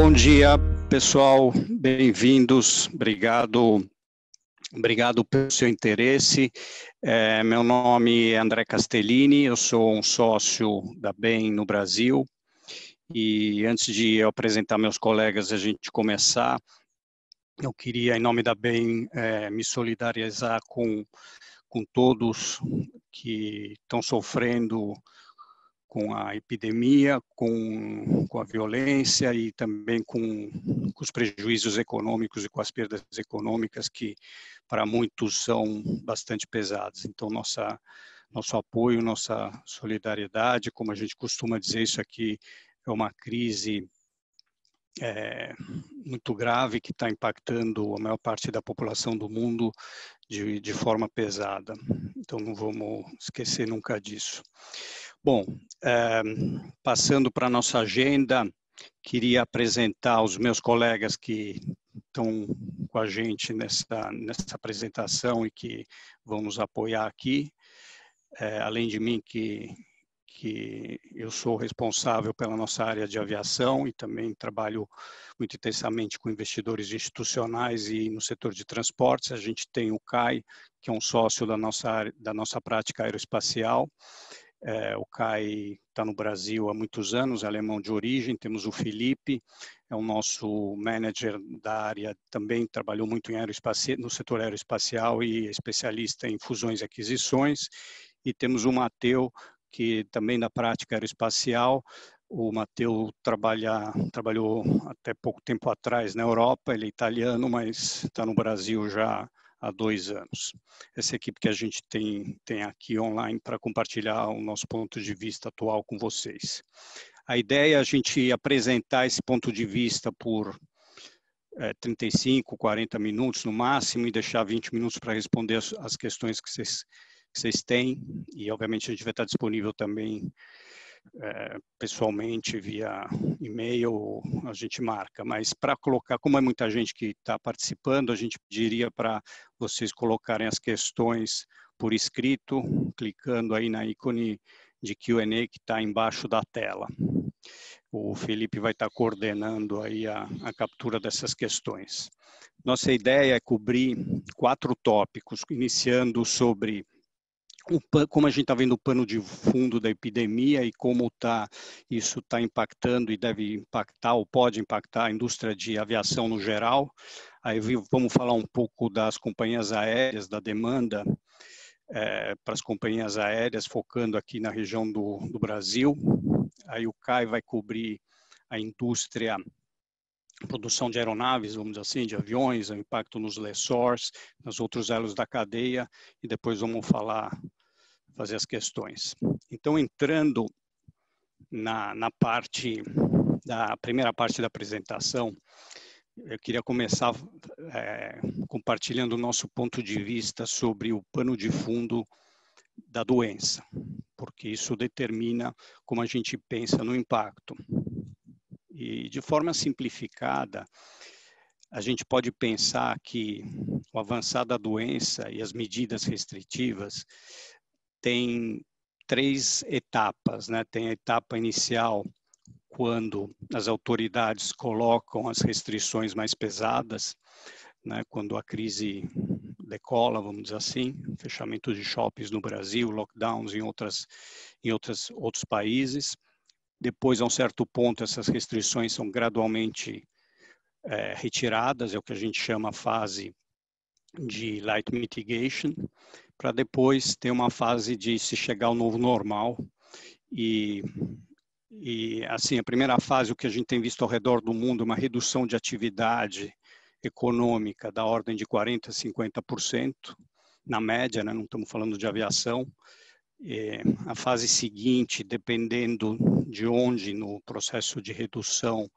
Bom dia, pessoal. Bem-vindos. Obrigado. Obrigado pelo seu interesse. É, meu nome é André Castellini, eu sou um sócio da BEM no Brasil. E antes de eu apresentar meus colegas, a gente começar, eu queria, em nome da BEM, é, me solidarizar com, com todos que estão sofrendo com a epidemia, com, com a violência e também com, com, os prejuízos econômicos e com as perdas econômicas que para muitos são bastante pesadas. Então, nossa, nosso apoio, nossa solidariedade, como a gente costuma dizer, isso aqui é uma crise é, muito grave que está impactando a maior parte da população do mundo de, de forma pesada. Então, não vamos esquecer nunca disso. Bom, é, passando para a nossa agenda, queria apresentar os meus colegas que estão com a gente nessa, nessa apresentação e que vão nos apoiar aqui. É, além de mim, que, que eu sou responsável pela nossa área de aviação e também trabalho muito intensamente com investidores institucionais e no setor de transportes. A gente tem o CAI, que é um sócio da nossa, da nossa prática aeroespacial, é, o Kai está no Brasil há muitos anos, é alemão de origem. Temos o Felipe, é o nosso manager da área, também trabalhou muito em no setor aeroespacial e é especialista em fusões e aquisições. E temos o Mateu, que também da prática aeroespacial. O Mateu trabalha, trabalhou até pouco tempo atrás na Europa, ele é italiano, mas está no Brasil já há dois anos. Essa equipe que a gente tem, tem aqui online para compartilhar o nosso ponto de vista atual com vocês. A ideia é a gente apresentar esse ponto de vista por é, 35, 40 minutos no máximo e deixar 20 minutos para responder as, as questões que vocês, que vocês têm. E, obviamente, a gente vai estar disponível também é, pessoalmente, via e-mail, a gente marca. Mas para colocar, como é muita gente que está participando, a gente pediria para vocês colocarem as questões por escrito, clicando aí na ícone de Q&A que está embaixo da tela. O Felipe vai estar tá coordenando aí a, a captura dessas questões. Nossa ideia é cobrir quatro tópicos, iniciando sobre como a gente está vendo o pano de fundo da epidemia e como tá, isso está impactando e deve impactar ou pode impactar a indústria de aviação no geral. Aí vamos falar um pouco das companhias aéreas, da demanda é, para as companhias aéreas, focando aqui na região do, do Brasil. Aí o CAI vai cobrir a indústria produção de aeronaves, vamos dizer assim, de aviões, o impacto nos lessors, nos outros elos da cadeia, e depois vamos falar fazer as questões. Então, entrando na, na parte da primeira parte da apresentação, eu queria começar é, compartilhando o nosso ponto de vista sobre o pano de fundo da doença, porque isso determina como a gente pensa no impacto. E de forma simplificada, a gente pode pensar que o avançar da doença e as medidas restritivas tem três etapas, né? Tem a etapa inicial, quando as autoridades colocam as restrições mais pesadas, né? Quando a crise decola, vamos dizer assim, fechamento de shoppings no Brasil, lockdowns em outras em outras outros países. Depois, a um certo ponto, essas restrições são gradualmente é, retiradas, é o que a gente chama fase de light mitigation, para depois ter uma fase de se chegar ao novo normal. E, e, assim, a primeira fase, o que a gente tem visto ao redor do mundo, uma redução de atividade econômica da ordem de 40% a 50%, na média, né? não estamos falando de aviação. É, a fase seguinte, dependendo de onde no processo de redução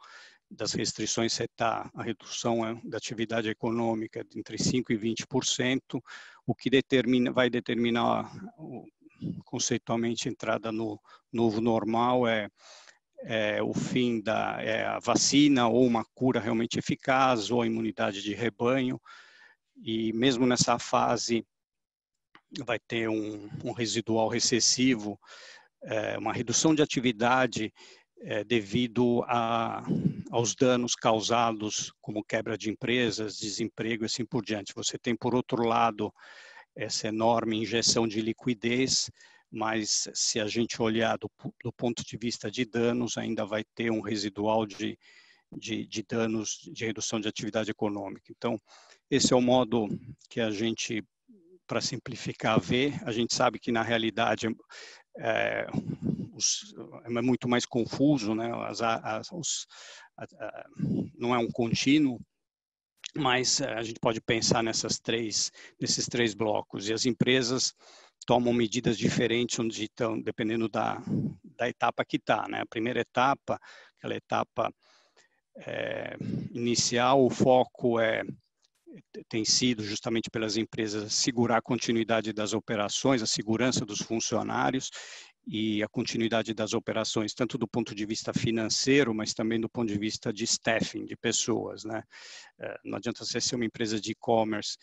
das restrições você está, a redução é da atividade econômica entre 5% e 20%, o que determina, vai determinar conceitualmente a entrada no novo normal é, é o fim da é a vacina ou uma cura realmente eficaz ou a imunidade de rebanho. E mesmo nessa fase vai ter um, um residual recessivo, é, uma redução de atividade é, devido a, aos danos causados, como quebra de empresas, desemprego e assim por diante. Você tem, por outro lado, essa enorme injeção de liquidez, mas se a gente olhar do, do ponto de vista de danos, ainda vai ter um residual de, de, de danos de redução de atividade econômica. Então, esse é o modo que a gente, para simplificar, vê. A gente sabe que, na realidade, é, os, é muito mais confuso, né? As, as, os, a, a, não é um contínuo, mas eh, a gente pode pensar nessas três, nesses três blocos. E as empresas tomam medidas diferentes onde estão, dependendo da, da etapa que está. Né? A primeira etapa, aquela etapa é, inicial, o foco é tem sido justamente pelas empresas segurar a continuidade das operações, a segurança dos funcionários e a continuidade das operações, tanto do ponto de vista financeiro, mas também do ponto de vista de staffing, de pessoas. Né? É, não adianta você ser uma empresa de e-commerce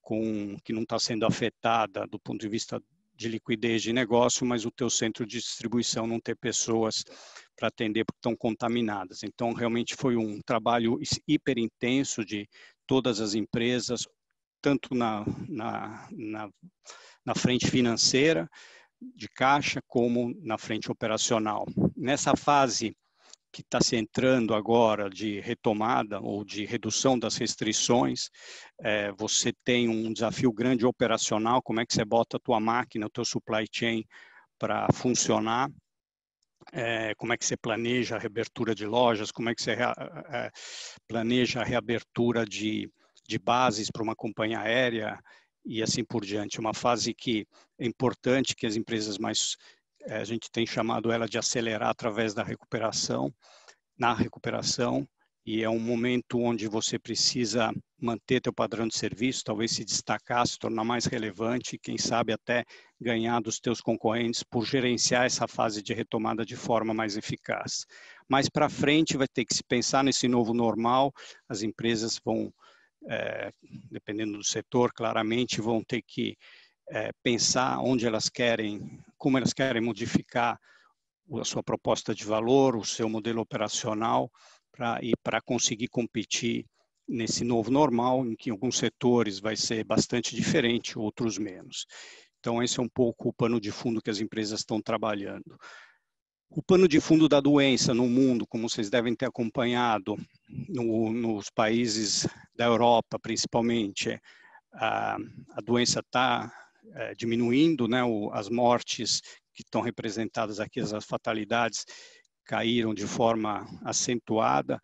com que não está sendo afetada do ponto de vista de liquidez de negócio, mas o teu centro de distribuição não ter pessoas para atender porque estão contaminadas. Então, realmente foi um trabalho hiper intenso de todas as empresas, tanto na, na, na, na frente financeira, de caixa como na frente operacional. Nessa fase que está se entrando agora de retomada ou de redução das restrições, é, você tem um desafio grande operacional, como é que você bota a tua máquina, o teu supply chain para funcionar, é, como é que você planeja a reabertura de lojas, como é que você é, planeja a reabertura de, de bases para uma companhia aérea, e assim por diante. Uma fase que é importante que as empresas mais eh, a gente tem chamado ela de acelerar através da recuperação, na recuperação, e é um momento onde você precisa manter teu padrão de serviço, talvez se destacar, se tornar mais relevante, quem sabe até ganhar dos teus concorrentes por gerenciar essa fase de retomada de forma mais eficaz. Mais para frente vai ter que se pensar nesse novo normal, as empresas vão é, dependendo do setor, claramente vão ter que é, pensar onde elas querem, como elas querem modificar a sua proposta de valor, o seu modelo operacional, para e para conseguir competir nesse novo normal, em que alguns setores vai ser bastante diferente, outros menos. Então, esse é um pouco o pano de fundo que as empresas estão trabalhando. O pano de fundo da doença no mundo, como vocês devem ter acompanhado, no, nos países da Europa, principalmente, a, doença está é, diminuindo, né? As mortes que estão representadas aqui, as fatalidades, caíram de forma acentuada.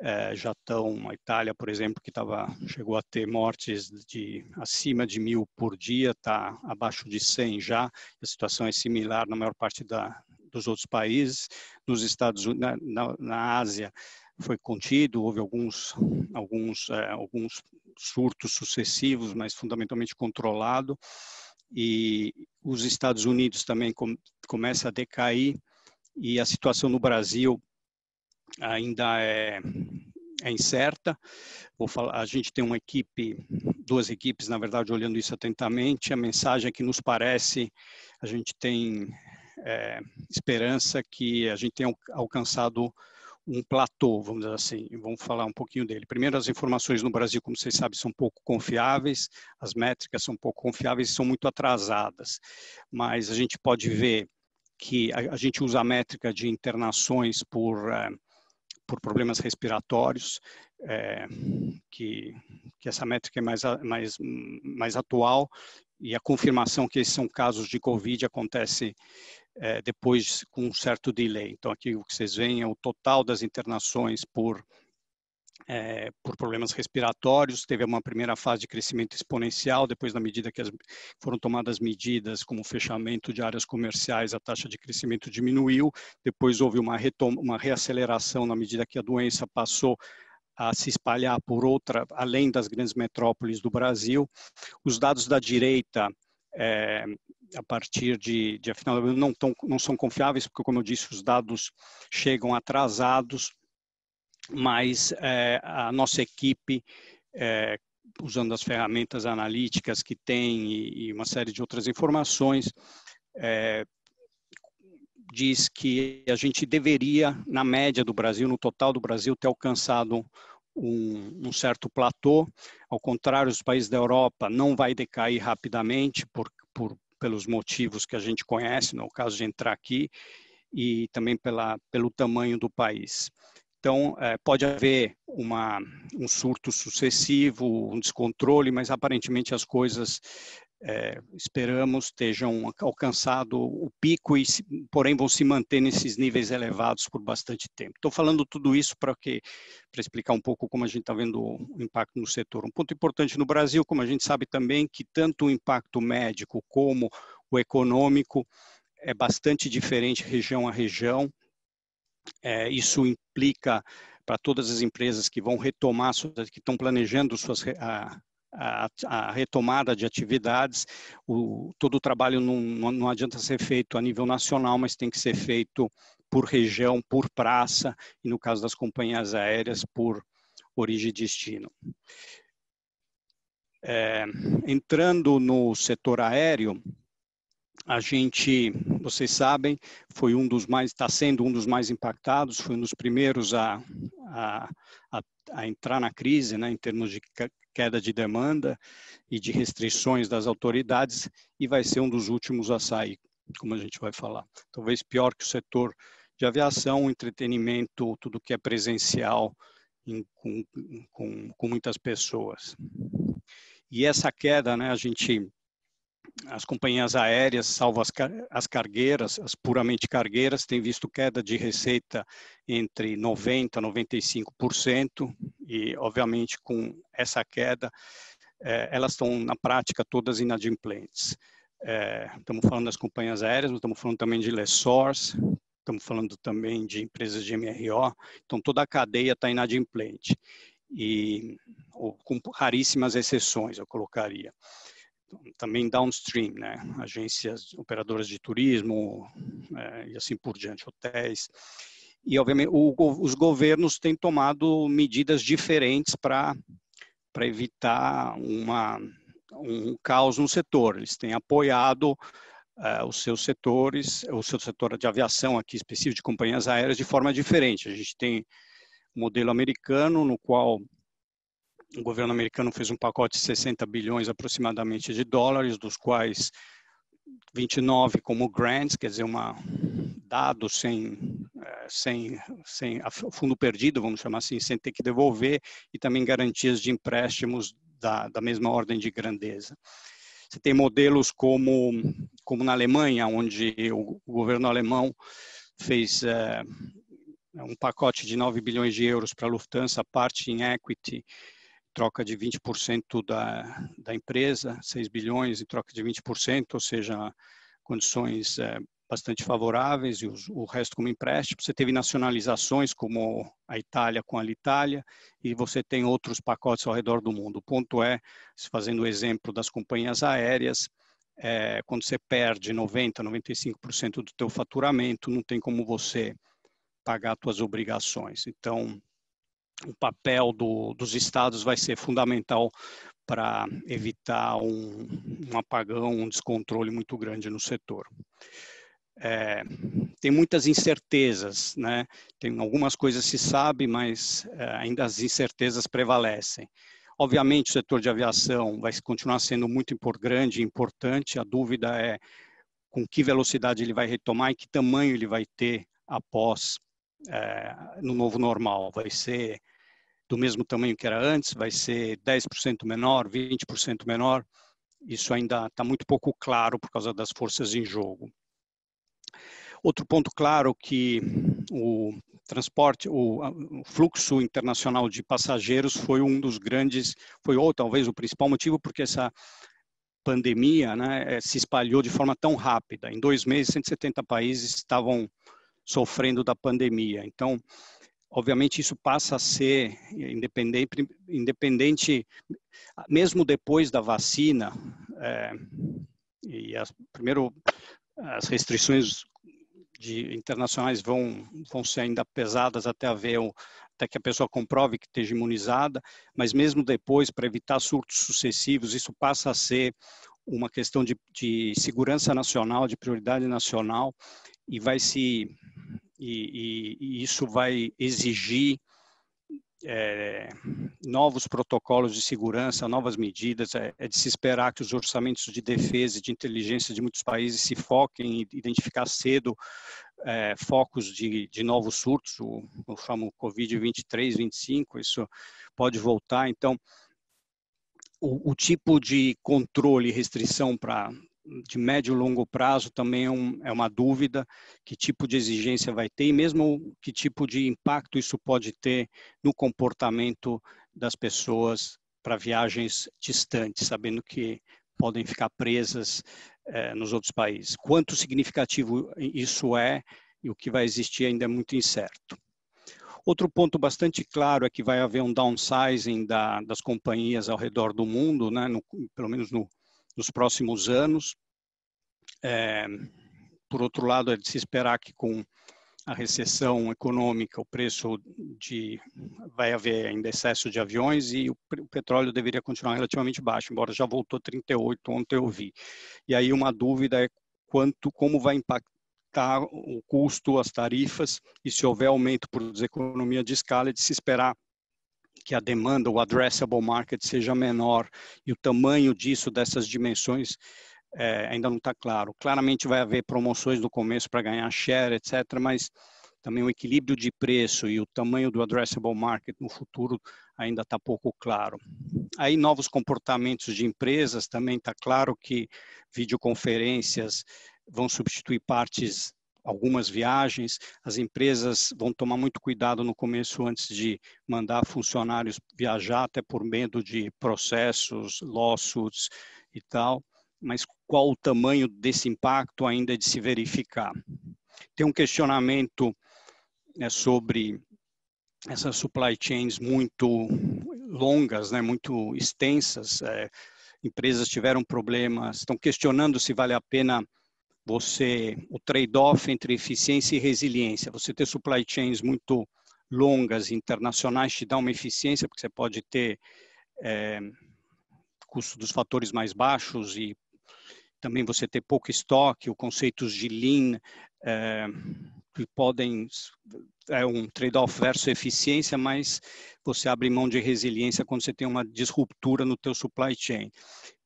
É, já estão, a Itália, por exemplo, que tava, chegou a ter mortes de acima de mil por dia, está abaixo de 100 já. A situação é similar na maior parte da, dos outros países. Nos Estados Unidos, na, na Ásia, foi contido, houve alguns, alguns, é, alguns surtos sucessivos, mas fundamentalmente controlado. E os Estados Unidos também com, começa a decair e a situação no Brasil ainda é, é incerta. Vou falar, a gente tem uma equipe, duas equipes, na verdade, olhando isso atentamente. A mensagem é que nos parece, a gente tem é, esperança que a gente tenha alcançado um platô, vamos dizer assim, vamos falar um pouquinho dele. Primeiro, as informações no Brasil, como vocês sabem, são pouco confiáveis, as métricas são pouco confiáveis e são muito atrasadas, mas a gente pode ver que a, a gente usa a métrica de internações por, é, por problemas respiratórios, é, que, que essa métrica é mais, mais, mais atual, e a confirmação que esses são casos de Covid acontece é, depois com um certo delay. Então, aqui o que vocês veem é o total das internações por, é, por problemas respiratórios. Teve uma primeira fase de crescimento exponencial, depois, na medida que as, foram tomadas medidas como fechamento de áreas comerciais, a taxa de crescimento diminuiu. Depois, houve uma, retoma, uma reaceleração na medida que a doença passou a se espalhar por outra, além das grandes metrópoles do Brasil. Os dados da direita é, a partir de, de final não, tão, não são confiáveis, porque, como eu disse, os dados chegam atrasados, mas é, a nossa equipe, é, usando as ferramentas analíticas que tem e, e, uma série de outras informações, é, diz que a gente deveria, na média do Brasil, no total do Brasil, ter alcançado um, um, certo platô. Ao contrário, os países da Europa não vai decair rapidamente por, por, pelos motivos que a gente conhece, no caso de entrar aqui, e também pela, pelo tamanho do país. Então, é, pode haver uma, um surto sucessivo, um descontrole, mas aparentemente as coisas, é, esperamos, estejam alcançado o pico, e, porém vão se manter nesses níveis elevados por bastante tempo. Estou falando tudo isso para explicar um pouco como a gente está vendo o impacto no setor. Um ponto importante no Brasil, como a gente sabe também, que tanto o impacto médico como o econômico é bastante diferente região a região. É, isso implica para todas as empresas que vão retomar, que estão planejando suas, a, a retomada de atividades, o, todo o trabalho não, não adianta ser feito a nível nacional, mas tem que ser feito por região, por praça, e no caso das companhias aéreas, por origem e destino. É, entrando no setor aéreo, a gente, vocês sabem, foi um dos mais, está sendo um dos mais impactados, foi um dos primeiros a, a, a, a entrar na crise, né, em termos de queda de demanda e de restrições das autoridades, e vai ser um dos últimos a sair, como a gente vai falar. Talvez pior que o setor de aviação, entretenimento, tudo que é presencial, em, com, com, com muitas pessoas. E essa queda, né, a gente as companhias aéreas, salvo as, as cargueiras, as puramente cargueiras, têm visto queda de receita entre 90% a 95%, e, obviamente, com essa queda, é, elas estão, na prática, todas inadimplentes. É, estamos falando das companhias aéreas, mas estamos falando também de lessors, estamos falando também de empresas de MRO, então toda a cadeia está inadimplente, e, ou, com raríssimas exceções, eu colocaria também downstream, né? agências operadoras de turismo é, e assim por diante, hotéis. E, obviamente, o, os governos têm tomado medidas diferentes para evitar uma, um caos no setor. Eles têm apoiado uh, os seus setores, o seu setor de aviação aqui específico de companhias aéreas de forma diferente. A gente tem o modelo americano, no qual o governo americano fez um pacote de 60 bilhões aproximadamente de dólares, dos quais 29 como grants, quer dizer, uma dado sem, eh, sem, sem fundo perdido, vamos chamar assim, sem ter que devolver, e também garantias de empréstimos da, da mesma ordem de grandeza. Você tem modelos como, como na Alemanha, onde o, o governo alemão fez é, um pacote de 9 bilhões de euros para a Lufthansa, parte em equity troca de 20% da, da empresa, 6 bilhões em troca de 20%, ou seja, condições é, bastante favoráveis, e os, o resto como empréstimo. Você teve nacionalizações como a Itália com a Alitalia, e você tem outros pacotes ao redor do mundo. O ponto é, fazendo o exemplo das companhias aéreas, é, quando você perde 90%, 95% do teu faturamento, não tem como você pagar suas obrigações. Então, o papel do, dos estados vai ser fundamental para evitar um, um, apagão, um descontrole muito grande no setor. É, tem muitas incertezas, né? Tem algumas coisas se sabe, mas é, ainda as incertezas prevalecem. Obviamente, o setor de aviação vai continuar sendo muito grande e importante. A dúvida é com que velocidade ele vai retomar e que tamanho ele vai ter após é, no novo normal. Vai ser do mesmo tamanho que era antes? Vai ser 10% menor, 20% menor? Isso ainda está muito pouco claro por causa das forças em jogo. Outro ponto claro que o transporte, o, o, fluxo internacional de passageiros foi um dos grandes, foi ou talvez o principal motivo porque essa pandemia né, eh, se espalhou de forma tão rápida. Em dois meses, 170 países estavam sofrendo da pandemia. Então, obviamente isso passa a ser independente, independente mesmo depois da vacina, é, e as, primeiro as restrições de, internacionais vão, vão ser ainda pesadas até haver até que a pessoa comprove que esteja imunizada, mas mesmo depois, para evitar surtos sucessivos, isso passa a ser uma questão de, de segurança nacional, de prioridade nacional, e vai se e, e, e isso vai exigir é, novos protocolos de segurança, novas medidas. É, é, de se esperar que os orçamentos de defesa e de inteligência de muitos países se foquem em identificar cedo é, focos de, de, novos surtos, o, o famoso Covid-23, 25, isso pode voltar. Então, o, o tipo de controle e restrição para de médio e longo prazo também é, um, é, uma dúvida, que tipo de exigência vai ter e mesmo que tipo de impacto isso pode ter no comportamento das pessoas para viagens distantes, sabendo que podem ficar presas eh, nos outros países. Quanto significativo isso é e o que vai existir ainda é muito incerto. Outro ponto bastante claro é que vai haver um downsizing da, das companhias ao redor do mundo, né, no, pelo menos no, nos próximos anos. É, por outro lado, é de se esperar que com a recessão econômica, o preço de vai haver ainda excesso de aviões e o, petróleo deveria continuar relativamente baixo, embora já voltou 38 ontem eu vi. E aí uma dúvida é quanto como vai impactar o custo, as tarifas e se houver aumento por deseconomia de escala, é de se esperar que a demanda, o addressable market seja menor e o tamanho disso, dessas dimensões, é, ainda não está claro. Claramente vai haver promoções no começo para ganhar share, etc., mas também o equilíbrio de preço e o tamanho do addressable market no futuro ainda está pouco claro. Aí novos comportamentos de empresas, também está claro que videoconferências vão substituir partes algumas viagens, as empresas vão tomar muito cuidado no começo antes de mandar funcionários viajar, até por medo de processos, lawsuits e tal, mas qual o tamanho desse impacto ainda é de se verificar. Tem um questionamento né, sobre essas supply chains muito longas, né, muito extensas, é, empresas tiveram problemas, estão questionando se vale a pena você o trade-off entre eficiência e resiliência. Você ter supply chains muito longas, internacionais, te dá uma eficiência, porque você pode ter é, custo dos fatores mais baixos e também você ter pouco estoque, os conceitos de lean, é, que podem é um trade-off versus eficiência, mas você abre mão de resiliência quando você tem uma disruptura no teu supply chain.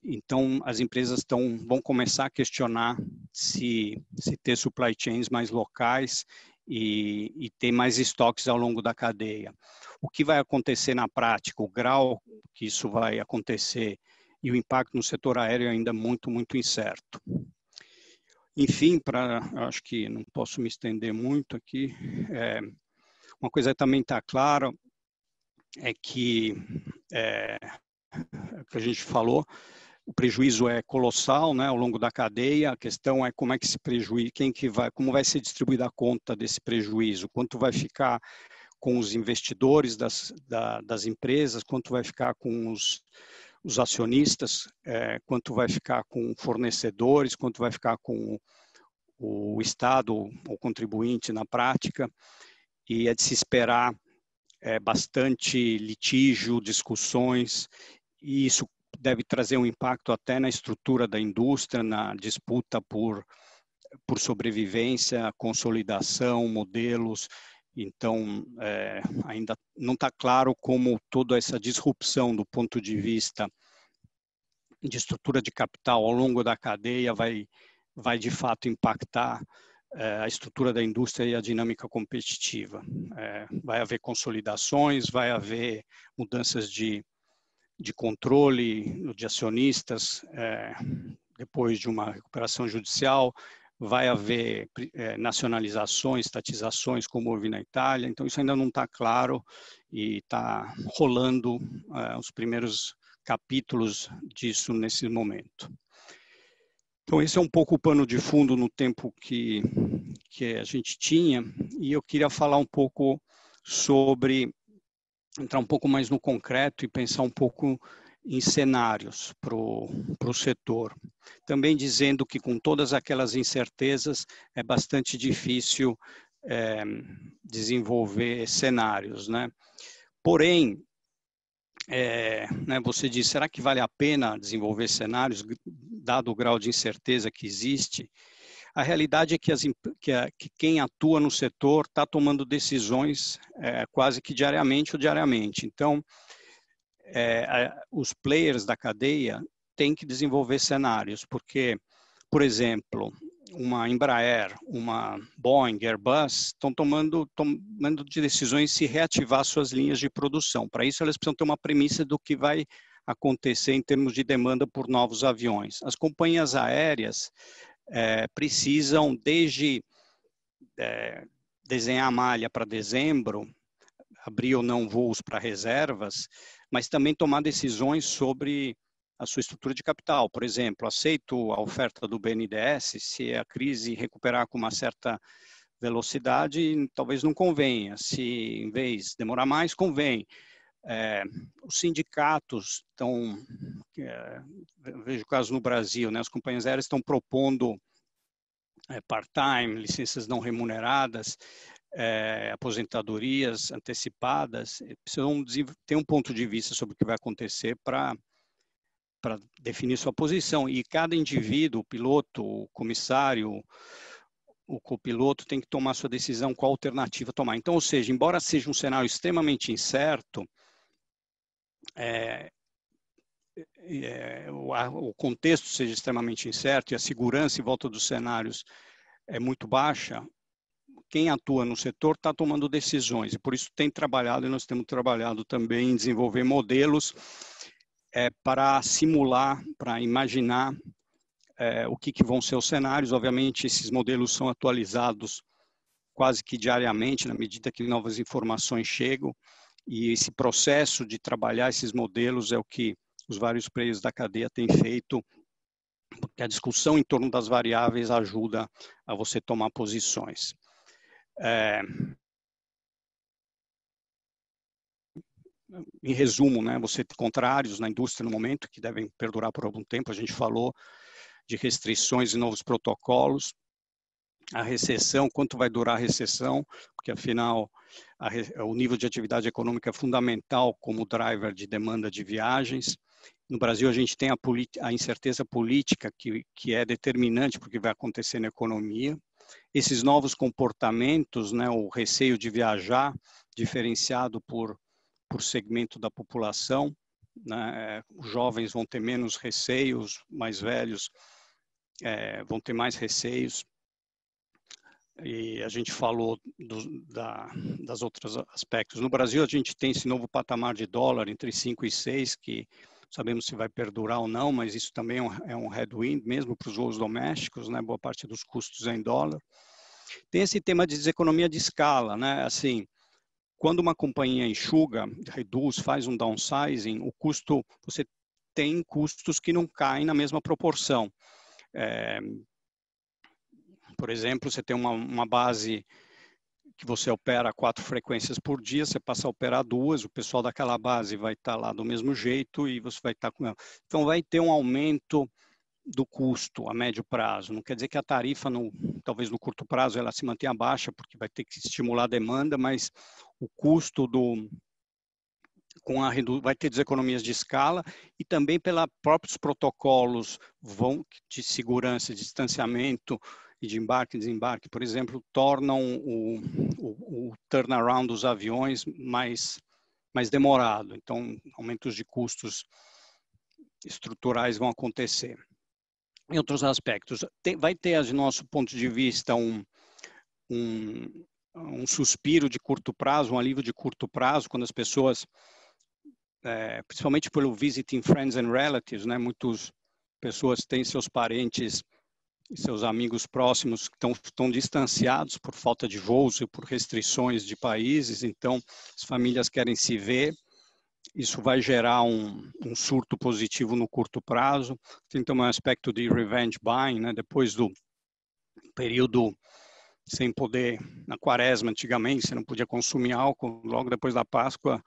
Então, as empresas estão, vão começar a questionar se, se ter supply chains mais locais e, e ter mais estoques ao longo da cadeia. O que vai acontecer na prática, o grau que isso vai acontecer e o impacto no setor aéreo é ainda muito, muito incerto. Enfim, para acho que não posso me estender muito aqui, é, uma coisa também está clara é que é, que a gente falou, o prejuízo é colossal, né, ao longo da cadeia. A questão é como é que esse prejuízo, quem que vai, como vai ser distribuída a conta desse prejuízo, quanto vai ficar com os investidores das, da, das empresas, quanto vai ficar com os, os acionistas, é, quanto vai ficar com fornecedores, quanto vai ficar com o, o Estado, o contribuinte na prática, e é de se esperar é, bastante litígio, discussões, e isso deve trazer um impacto até na estrutura da indústria, na disputa por, por sobrevivência, consolidação, modelos. Então, é, ainda não está claro como toda essa disrupção do ponto de vista de estrutura de capital ao longo da cadeia vai, vai de fato impactar é, a estrutura da indústria e a dinâmica competitiva. É, vai haver consolidações, vai haver mudanças de de controle de acionistas é, depois de uma recuperação judicial, vai haver é, nacionalizações, estatizações, como houve na Itália, então isso ainda não está claro e está rolando é, os primeiros capítulos disso nesse momento. Então, esse é um pouco o pano de fundo no tempo que, que a gente tinha, e eu queria falar um pouco sobre entrar um pouco mais no concreto e pensar um pouco em cenários para o setor. Também dizendo que com todas aquelas incertezas é bastante difícil é, desenvolver cenários, né? Porém, é, né, você diz, será que vale a pena desenvolver cenários, dado o grau de incerteza que existe? A realidade é que, as, que, a, que quem atua no setor está tomando decisões é, quase que diariamente ou diariamente. Então, é, a, os players da cadeia têm que desenvolver cenários, porque, por exemplo, uma Embraer, uma Boeing, Airbus, estão tomando, tomando decisões se reativar suas linhas de produção. Para isso, elas precisam ter uma premissa do que vai acontecer em termos de demanda por novos aviões. As companhias aéreas é, precisam, desde é, desenhar a malha para dezembro, abrir ou não voos para reservas, mas também tomar decisões sobre a sua estrutura de capital. Por exemplo, aceito a oferta do BNDES se a crise recuperar com uma certa velocidade, talvez não convenha. Se em vez demorar mais, convém. É, os sindicatos estão, é, vejo caso no Brasil, né, as companhias aéreas estão propondo é, part-time, licenças não remuneradas, é, aposentadorias antecipadas, precisam ter um ponto de vista sobre o que vai acontecer para para definir sua posição. E cada indivíduo, o piloto, o comissário, o copiloto tem que tomar sua decisão qual alternativa tomar. Então, ou seja, embora seja um cenário extremamente incerto, é, é, o, a, o, contexto seja extremamente incerto e a segurança em volta dos cenários é muito baixa, quem atua no setor está tomando decisões e por isso tem trabalhado e nós temos trabalhado também em desenvolver modelos é, para simular, para imaginar é, o que, que vão ser os cenários. Obviamente, esses modelos são atualizados quase que diariamente, na medida que novas informações chegam. E esse processo de trabalhar esses modelos é o que os vários players da cadeia têm feito, porque a discussão em torno das variáveis ajuda a você tomar posições. É, em resumo, né, você tem contrários na indústria no momento que devem perdurar por algum tempo. A gente falou de restrições e novos protocolos, a recessão, quanto vai durar a recessão, porque afinal a, o nível de atividade econômica é fundamental como driver de demanda de viagens. No Brasil, a gente tem a, a incerteza política que, que é determinante porque vai acontecer na economia. Esses novos comportamentos, né, o receio de viajar, diferenciado por, por segmento da população, né, os jovens vão ter menos receios, mais velhos é, vão ter mais receios e a gente falou do, da, das outros aspectos. No Brasil, a gente tem esse novo patamar de dólar entre 5 e 6, que sabemos se vai perdurar ou não, mas isso também é um, é um headwind, mesmo para os voos domésticos, né? boa parte dos custos é em dólar. Tem esse tema de deseconomia de escala, né? assim, quando uma companhia enxuga, reduz, faz um downsizing, o custo, você tem custos que não caem na mesma proporção. É, por exemplo, você tem uma, uma base que você opera quatro frequências por dia, você passa a operar duas, o pessoal daquela base vai estar lá do mesmo jeito e você vai estar com ela. Então, vai ter um aumento do custo a médio prazo. Não quer dizer que a tarifa, no, talvez no curto prazo, ela se mantenha baixa, porque vai ter que estimular a demanda, mas o custo do, com a vai ter deseconomias de escala e também pelos próprios protocolos vão de segurança, de distanciamento e de embarque e desembarque, por exemplo, tornam o, o, o turnaround dos aviões mais, mais demorado. Então, aumentos de custos estruturais vão acontecer. Em outros aspectos, tem, vai ter, de nosso ponto de vista, um, um, um suspiro de curto prazo, um alívio de curto prazo, quando as pessoas, é, principalmente pelo visiting friends and relatives, né, muitas pessoas têm seus parentes e seus amigos próximos estão, estão distanciados por falta de voos e por restrições de países, então as famílias querem se ver, isso vai gerar um, um surto positivo no curto prazo. Tem também um aspecto de revenge buying, né? depois do período sem poder, na quaresma antigamente, você não podia consumir álcool, logo depois da Páscoa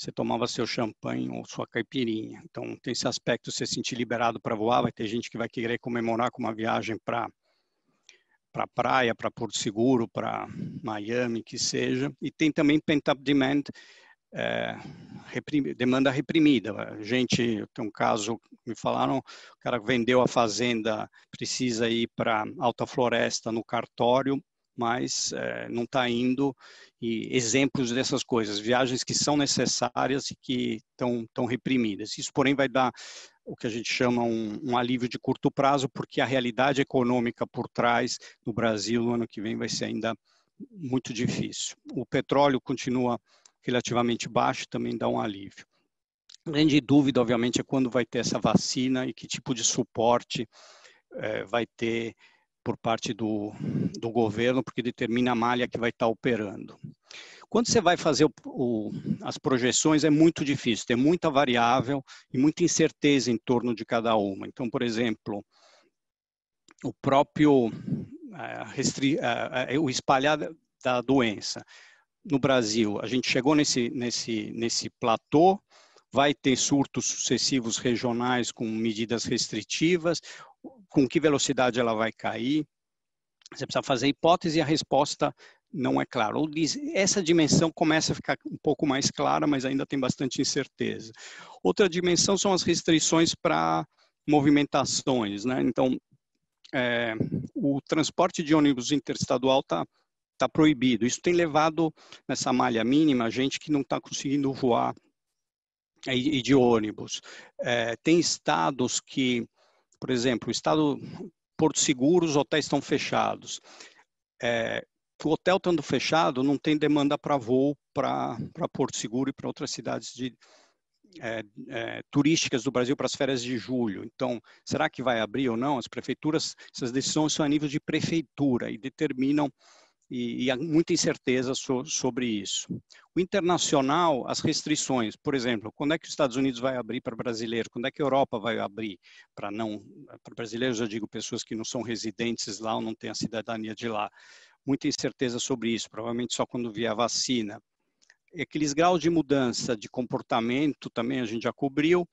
você tomava seu champanhe ou sua caipirinha. Então, tem esse aspecto, você se sentir liberado para voar, vai ter gente que vai querer comemorar com uma viagem para para praia, para Porto Seguro, para Miami, que seja. E tem também pent-up demand é, demanda reprimida. Gente tem um caso, me falaram, o cara vendeu a fazenda, precisa ir para alta floresta no cartório, mas é, não está indo. E exemplos dessas coisas, viagens que são necessárias e que estão reprimidas. Isso, porém, vai dar o que a gente chama um, um, alívio de curto prazo, porque a realidade econômica por trás no Brasil no ano que vem vai ser ainda muito difícil. O petróleo continua relativamente baixo, também dá um alívio. Grande dúvida, obviamente, é quando vai ter essa vacina e que tipo de suporte é, vai ter por parte do, do governo, porque determina a malha que vai estar operando. Quando você vai fazer o, o, as projeções, é muito difícil, tem muita variável e muita incerteza em torno de cada uma. Então, por exemplo, o próprio o espalhar da doença no Brasil, a gente chegou nesse, nesse, nesse platô, vai ter surtos sucessivos regionais com medidas restritivas, com que velocidade ela vai cair, você precisa fazer hipótese e a resposta não é clara. Essa dimensão começa a ficar um pouco mais clara, mas ainda tem bastante incerteza. Outra dimensão são as restrições para movimentações, né? Então, é, o transporte de ônibus interestadual está está proibido. Isso tem levado nessa malha mínima gente que não está conseguindo voar e, de ônibus. É, tem estados que, por exemplo, o estado Porto Seguro, os hotéis estão fechados. É, o hotel estando fechado, não tem demanda para voo para Porto Seguro e para outras cidades de, é, é, turísticas do Brasil para as férias de julho. Então, será que vai abrir ou não? As prefeituras, essas decisões são a nível de prefeitura e determinam e, e há muita incerteza so, sobre isso. O internacional, as restrições, por exemplo, quando é que os Estados Unidos vai abrir para brasileiros? Quando é que a Europa vai abrir para não para brasileiros? Eu digo pessoas que não são residentes lá ou não têm a cidadania de lá. Muita incerteza sobre isso. Provavelmente só quando vier a vacina. E aqueles graus de mudança de comportamento também a gente já cobriu.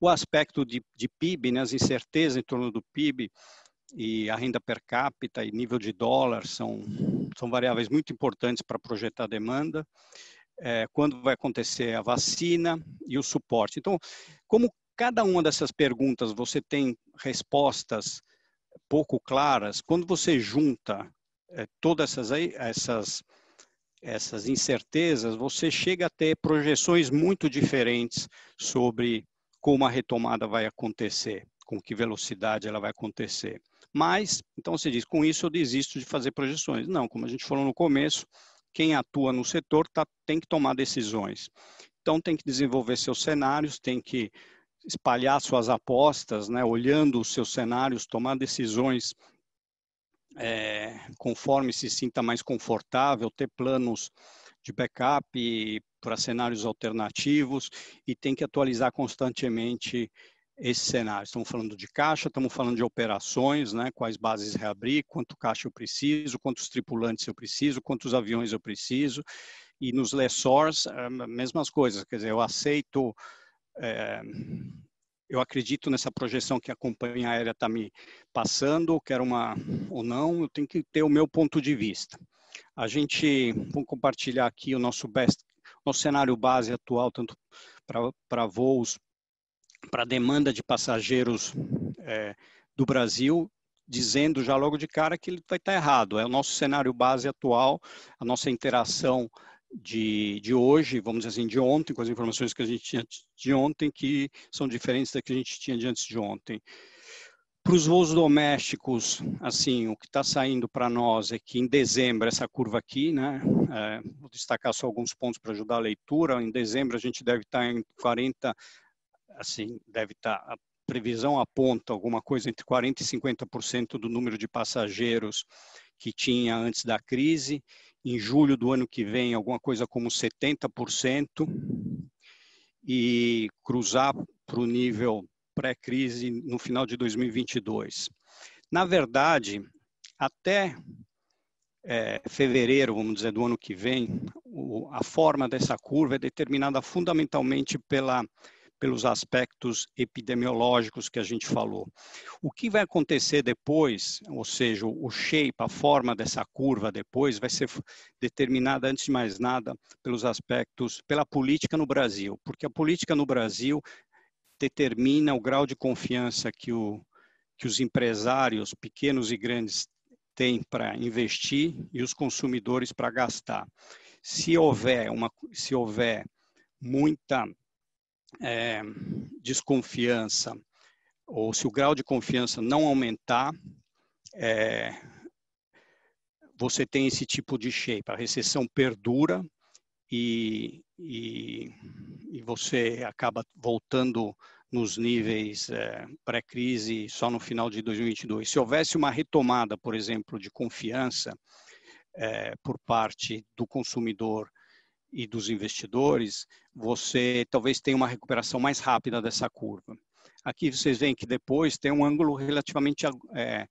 O aspecto de, de PIB, né, as incertezas em torno do PIB, e a renda per capita e nível de dólar são, são variáveis muito importantes para projetar a demanda. É, quando vai acontecer a vacina e o suporte. Então, como cada uma dessas perguntas você tem respostas pouco claras, quando você junta é, todas essas, essas, essas incertezas, você chega a ter projeções muito diferentes sobre como a retomada vai acontecer, com que velocidade ela vai acontecer. Mas, então você diz, com isso eu desisto de fazer projeções. Não, como a gente falou no começo, quem atua no setor tá, tem que tomar decisões. Então tem que desenvolver seus cenários, tem que espalhar suas apostas, né, olhando os seus cenários, tomar decisões é, conforme se sinta mais confortável, ter planos de backup para cenários alternativos e tem que atualizar constantemente esse cenário. Estamos falando de caixa, estamos falando de operações, né? quais bases reabrir, quanto caixa eu preciso, quantos tripulantes eu preciso, quantos aviões eu preciso. E nos lessors, é mesmas coisas, quer dizer, eu aceito, é, eu acredito nessa projeção que a companhia aérea está me passando, quero uma ou não, eu tenho que ter o meu ponto de vista. A gente, vamos compartilhar aqui o nosso best, nosso cenário base atual, tanto para voos para a demanda de passageiros é, do Brasil, dizendo já logo de cara que ele vai estar errado. É o nosso cenário base atual, a nossa interação de, de hoje, vamos dizer assim, de ontem, com as informações que a gente tinha de ontem, que são diferentes da que a gente tinha de antes de ontem. Para os voos domésticos, assim, o que está saindo para nós é que em dezembro, essa curva aqui, né, é, vou destacar só alguns pontos para ajudar a leitura, em dezembro a gente deve estar em 40 assim, deve estar, tá, a previsão aponta alguma coisa entre 40% e 50% do número de passageiros que tinha antes da crise. Em julho do ano que vem, alguma coisa como 70%, e cruzar para o nível pré-crise no final de 2022. Na verdade, até é, fevereiro, vamos dizer, do ano que vem, o, a forma dessa curva é determinada fundamentalmente pela pelos aspectos epidemiológicos que a gente falou. O que vai acontecer depois, ou seja, o shape, a forma dessa curva depois, vai ser determinada, antes de mais nada, pelos aspectos, pela política no Brasil, porque a política no Brasil determina o grau de confiança que, o, que os empresários, pequenos e grandes, têm para investir e os consumidores para gastar. Se houver, uma, se houver muita é, desconfiança, ou se o grau de confiança não aumentar, é, você tem esse tipo de shape. A recessão perdura e, e, e você acaba voltando nos níveis é, pré-crise só no final de 2022. Se houvesse uma retomada, por exemplo, de confiança é, por parte do consumidor e dos investidores, você talvez tenha uma recuperação mais rápida dessa curva. Aqui vocês veem que depois tem um ângulo relativamente é,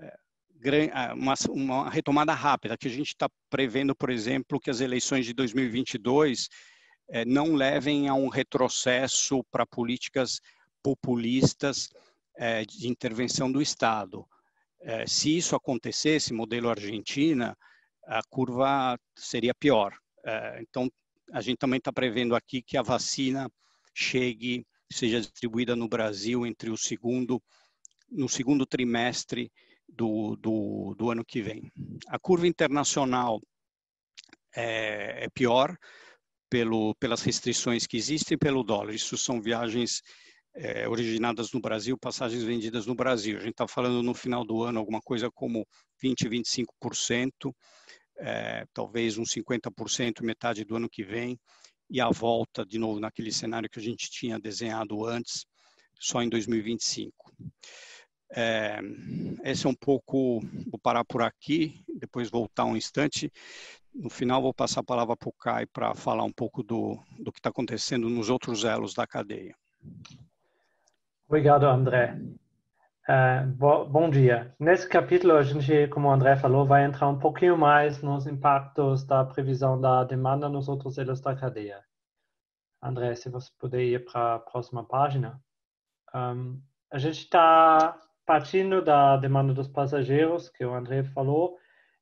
é, uma, uma, retomada rápida, que a gente está prevendo, por exemplo, que as eleições de 2022 é, não levem a um retrocesso para políticas populistas é, de intervenção do Estado. É, se isso acontecesse, modelo Argentina, a curva seria pior. É, então, a gente também está prevendo aqui que a vacina chegue, seja distribuída no Brasil entre o segundo, no segundo trimestre do, do, do ano que vem. A curva internacional é, é pior pelo, pelas restrições que existem pelo dólar. Isso são viagens é, originadas no Brasil, passagens vendidas no Brasil. A gente está falando no final do ano alguma coisa como 20, 25% é, talvez uns 50%, metade do ano que vem, e a volta de novo naquele cenário que a gente tinha desenhado antes, só em 2025. É, esse é um pouco, vou parar por aqui, depois voltar um instante. No final, vou passar a palavra para o Kai para falar um pouco do, do que está acontecendo nos outros elos da cadeia. Obrigado, André. Uh, bom dia. Nesse capítulo, a gente, como o André falou, vai entrar um pouquinho mais nos impactos da previsão da demanda nos outros elos da cadeia. André, se você puder ir para a próxima página. Um, a gente está partindo da demanda dos passageiros, que o André falou,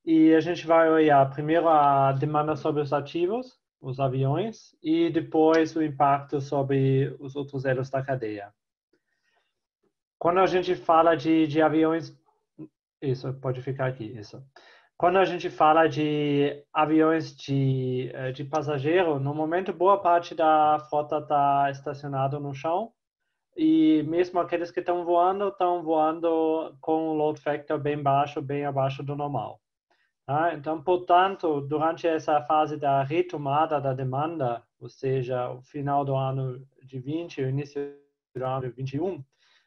e a gente vai olhar primeiro a demanda sobre os ativos, os aviões, e depois o impacto sobre os outros elos da cadeia. Quando a gente fala de, de aviões, isso pode ficar aqui, isso. Quando a gente fala de aviões de, eh, de passageiro, no momento boa parte da frota está estacionada no chão e mesmo aqueles que estão voando estão voando com um load factor bem baixo, bem abaixo do normal. Tá? Então, portanto, durante essa fase da retomada da demanda, ou seja, o final do ano de 20, o início do ano de 21,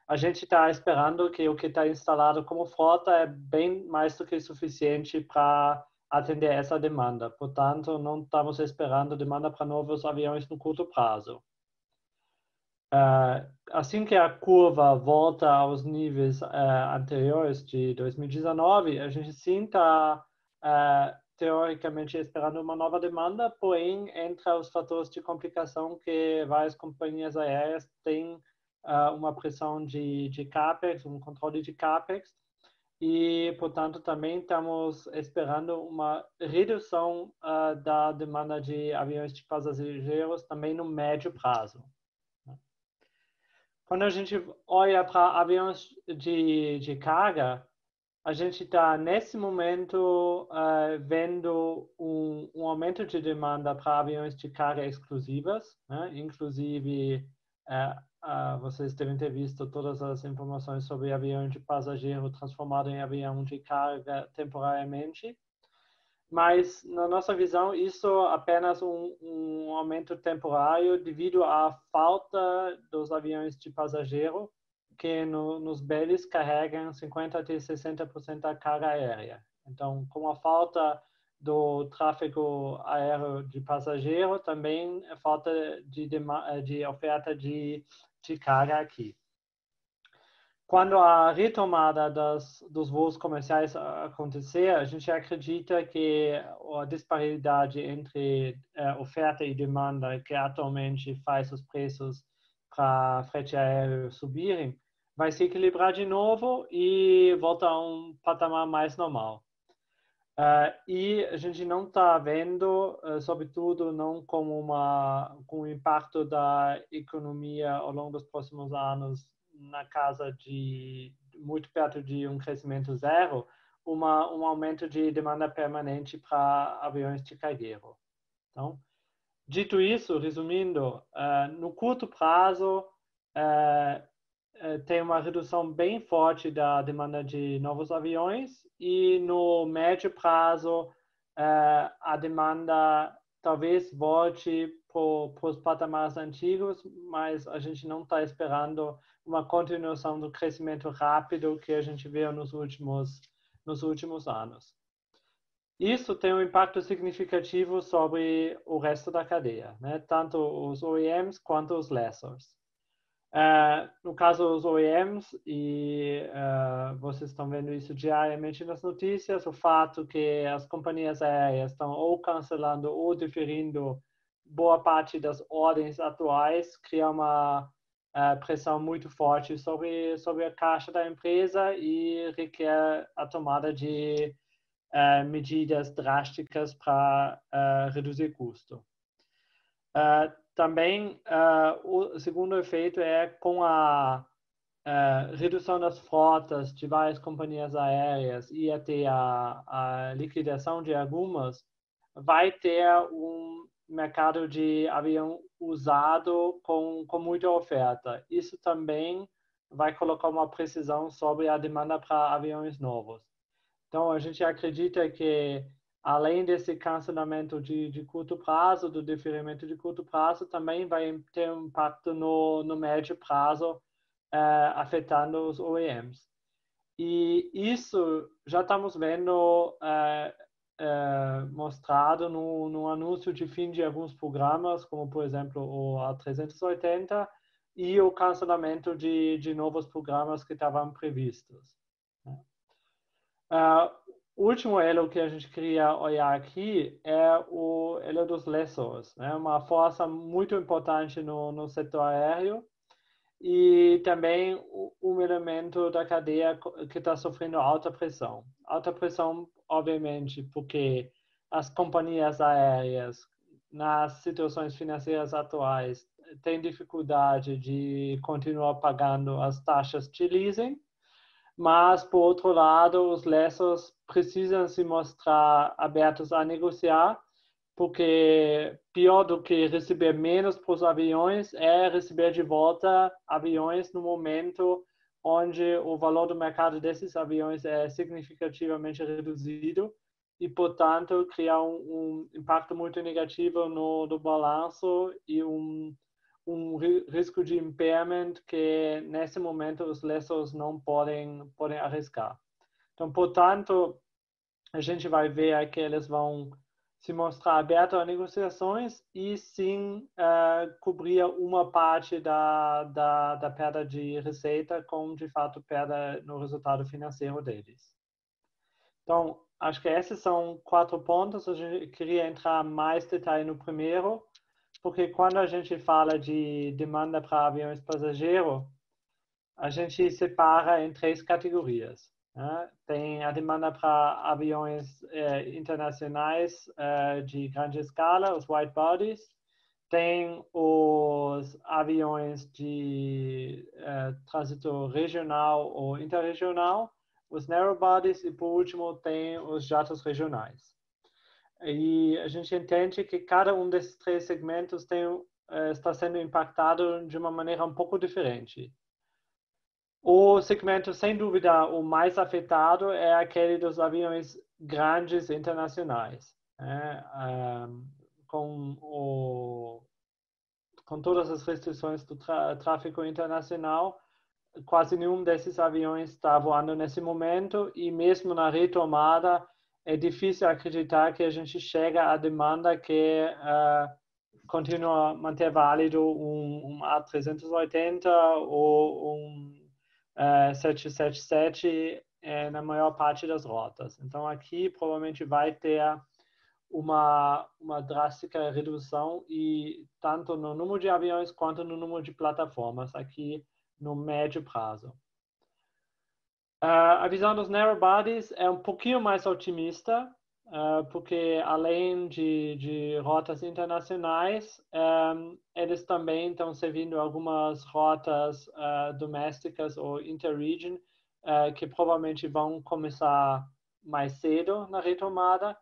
a gente está esperando que o que está instalado como frota é bem mais do que suficiente para atender essa demanda. Portanto, não estamos esperando demanda para novos aviões no curto prazo. Uh, assim que a curva volta aos níveis uh, anteriores de 2019, a gente sim está uh, teoricamente esperando uma nova demanda, porém, entre os fatores de complicação que várias companhias aéreas têm uh, uma pressão de, de CAPEX, um controle de CAPEX, e, portanto, também estamos esperando uma redução uh, da demanda de aviões de passageiros também no médio prazo. Quando a gente olha para aviões de, de carga, a gente está, nesse momento, uh, vendo um, um, aumento de demanda para aviões de carga exclusivas, né? inclusive uh, ah, vocês devem ter visto todas as informações sobre avião de passageiro transformado em avião de carga temporariamente. Mas, na nossa visão, isso é apenas um, um aumento temporário devido à falta dos aviões de passageiro que no, nos BELs carregam 50% a 60% da carga aérea. Então, com a falta do tráfego aéreo de passageiro, também a falta de, de oferta de de carga aqui. Quando a retomada das, dos voos comerciais acontecer, a gente acredita que a disparidade entre uh, oferta e demanda, que atualmente faz os preços para frete aéreo subirem, vai se equilibrar de novo e voltar a um patamar mais normal. Uh, e a gente não está vendo, uh, sobretudo, não como uma com o impacto da economia ao longo dos próximos anos na casa de muito perto de um crescimento zero, uma, um aumento de demanda permanente para aviões de cargueiro. Então, dito isso, resumindo, uh, no curto prazo tem uma redução bem forte da demanda de novos aviões e no médio prazo uh, a demanda talvez volte para os patamares antigos, mas a gente não está esperando uma continuação do crescimento rápido que a gente viu nos últimos nos últimos anos. Isso tem um impacto significativo sobre o resto da cadeia, né? tanto os OEMs quanto os lessors. Uh, no caso dos OEMs, e uh, vocês estão vendo isso diariamente nas notícias, o fato que as companhias aéreas estão ou cancelando ou diferindo boa parte das ordens atuais cria uma uh, pressão muito forte sobre, sobre a caixa da empresa e requer a tomada de medidas drásticas para reduzir custo. Uh, também, uh, o segundo efeito é com a uh, redução das frotas de várias companhias aéreas e até a, a liquidação de algumas, vai ter um mercado de avião usado com, com muita oferta. Isso também vai colocar uma precisão sobre a demanda para aviões novos. Então, a gente acredita que além desse cancelamento de, de curto prazo, do diferimento de curto prazo, também vai ter um impacto no, no médio prazo, uh, afetando os OEMs. E isso já estamos vendo uh, uh, mostrado no, no anúncio de fim de alguns programas, como, por exemplo, o A380, e o cancelamento de, de novos programas que estavam previstos. Uh, o último elo que a gente queria olhar aqui é o elo dos lessors, né? uma força muito importante no, no setor aéreo e também um elemento da cadeia que está sofrendo alta pressão. Alta pressão, obviamente, porque as companhias aéreas, nas situações financeiras atuais, têm dificuldade de continuar pagando as taxas de leasing, mas, por outro lado, os lessors precisam se mostrar abertos a negociar, porque pior do que receber menos para os aviões é receber de volta aviões no momento onde o valor do mercado desses aviões é significativamente reduzido e, portanto, criar um, um impacto muito negativo no, no balanço e um um risco de impairment que nesse momento os lessors não podem podem arriscar. Então, portanto, a gente vai ver que eles vão se mostrar abertos a negociações e sim uh, cobrir uma parte da, da, da perda de receita com, de fato, perda no resultado financeiro deles. Então, acho que esses são quatro pontos. Eu queria entrar mais detalhe no primeiro, porque quando a gente fala de demanda para aviões passageiros, a gente separa em três categorias. Né? Tem a demanda para aviões eh, internacionais eh, de grande escala, os wide bodies. Tem os aviões de eh, trânsito regional ou interregional, os narrow bodies e, por último, tem os jatos regionais. E a gente entende que cada um desses três segmentos tem, eh, está sendo impactado de uma maneira um pouco diferente. O segmento, sem dúvida, o mais afetado é aquele dos aviões grandes internacionais, né? com, o, com todas as restrições do tráfego internacional. Quase nenhum desses aviões está voando nesse momento e mesmo na retomada é difícil acreditar que a gente chega à demanda que uh, continua a manter válido um, um A380 ou um uh, 777 é, na maior parte das rotas. Então, aqui provavelmente vai ter uma, uma drástica redução e tanto no número de aviões quanto no número de plataformas aqui no médio prazo. Uh, a visão dos narrow bodies é um pouquinho mais otimista, uh, porque além de, de rotas internacionais, um, eles também estão servindo algumas rotas uh, domésticas ou interregion, que provavelmente vão começar mais cedo na retomada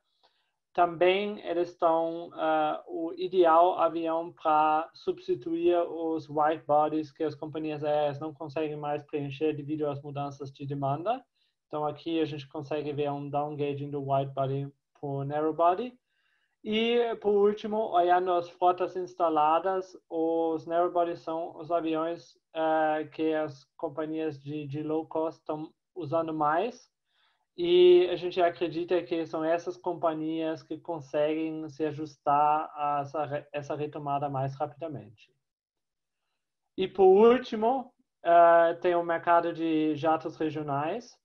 também eles estão uh, o ideal avião para substituir os white bodies que as companhias aéreas não conseguem mais preencher devido às mudanças de demanda. Então aqui a gente consegue ver um downgauging do white body por narrow body. E por último, olhando as frotas instaladas, os narrow bodies são os aviões uh, que as companhias de, de low cost estão usando mais e a gente acredita que são essas companhias que conseguem se ajustar a essa, essa retomada mais rapidamente. E por último, uh, tem o mercado de jatos regionais.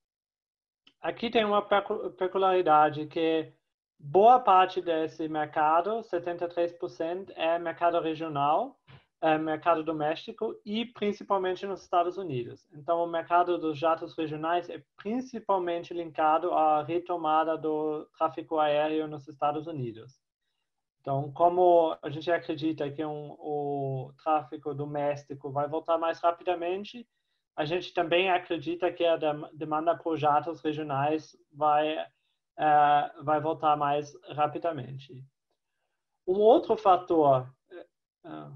Aqui tem uma peculiaridade que boa parte desse mercado, 73%, é mercado regional é, mercado doméstico e principalmente nos Estados Unidos. Então, o mercado dos jatos regionais é principalmente linkado à retomada do tráfego aéreo nos Estados Unidos. Então, como a gente acredita que um, o tráfego doméstico vai voltar mais rapidamente, a gente também acredita que a demanda por jatos regionais vai, uh, vai voltar mais rapidamente. Um outro fator, uh,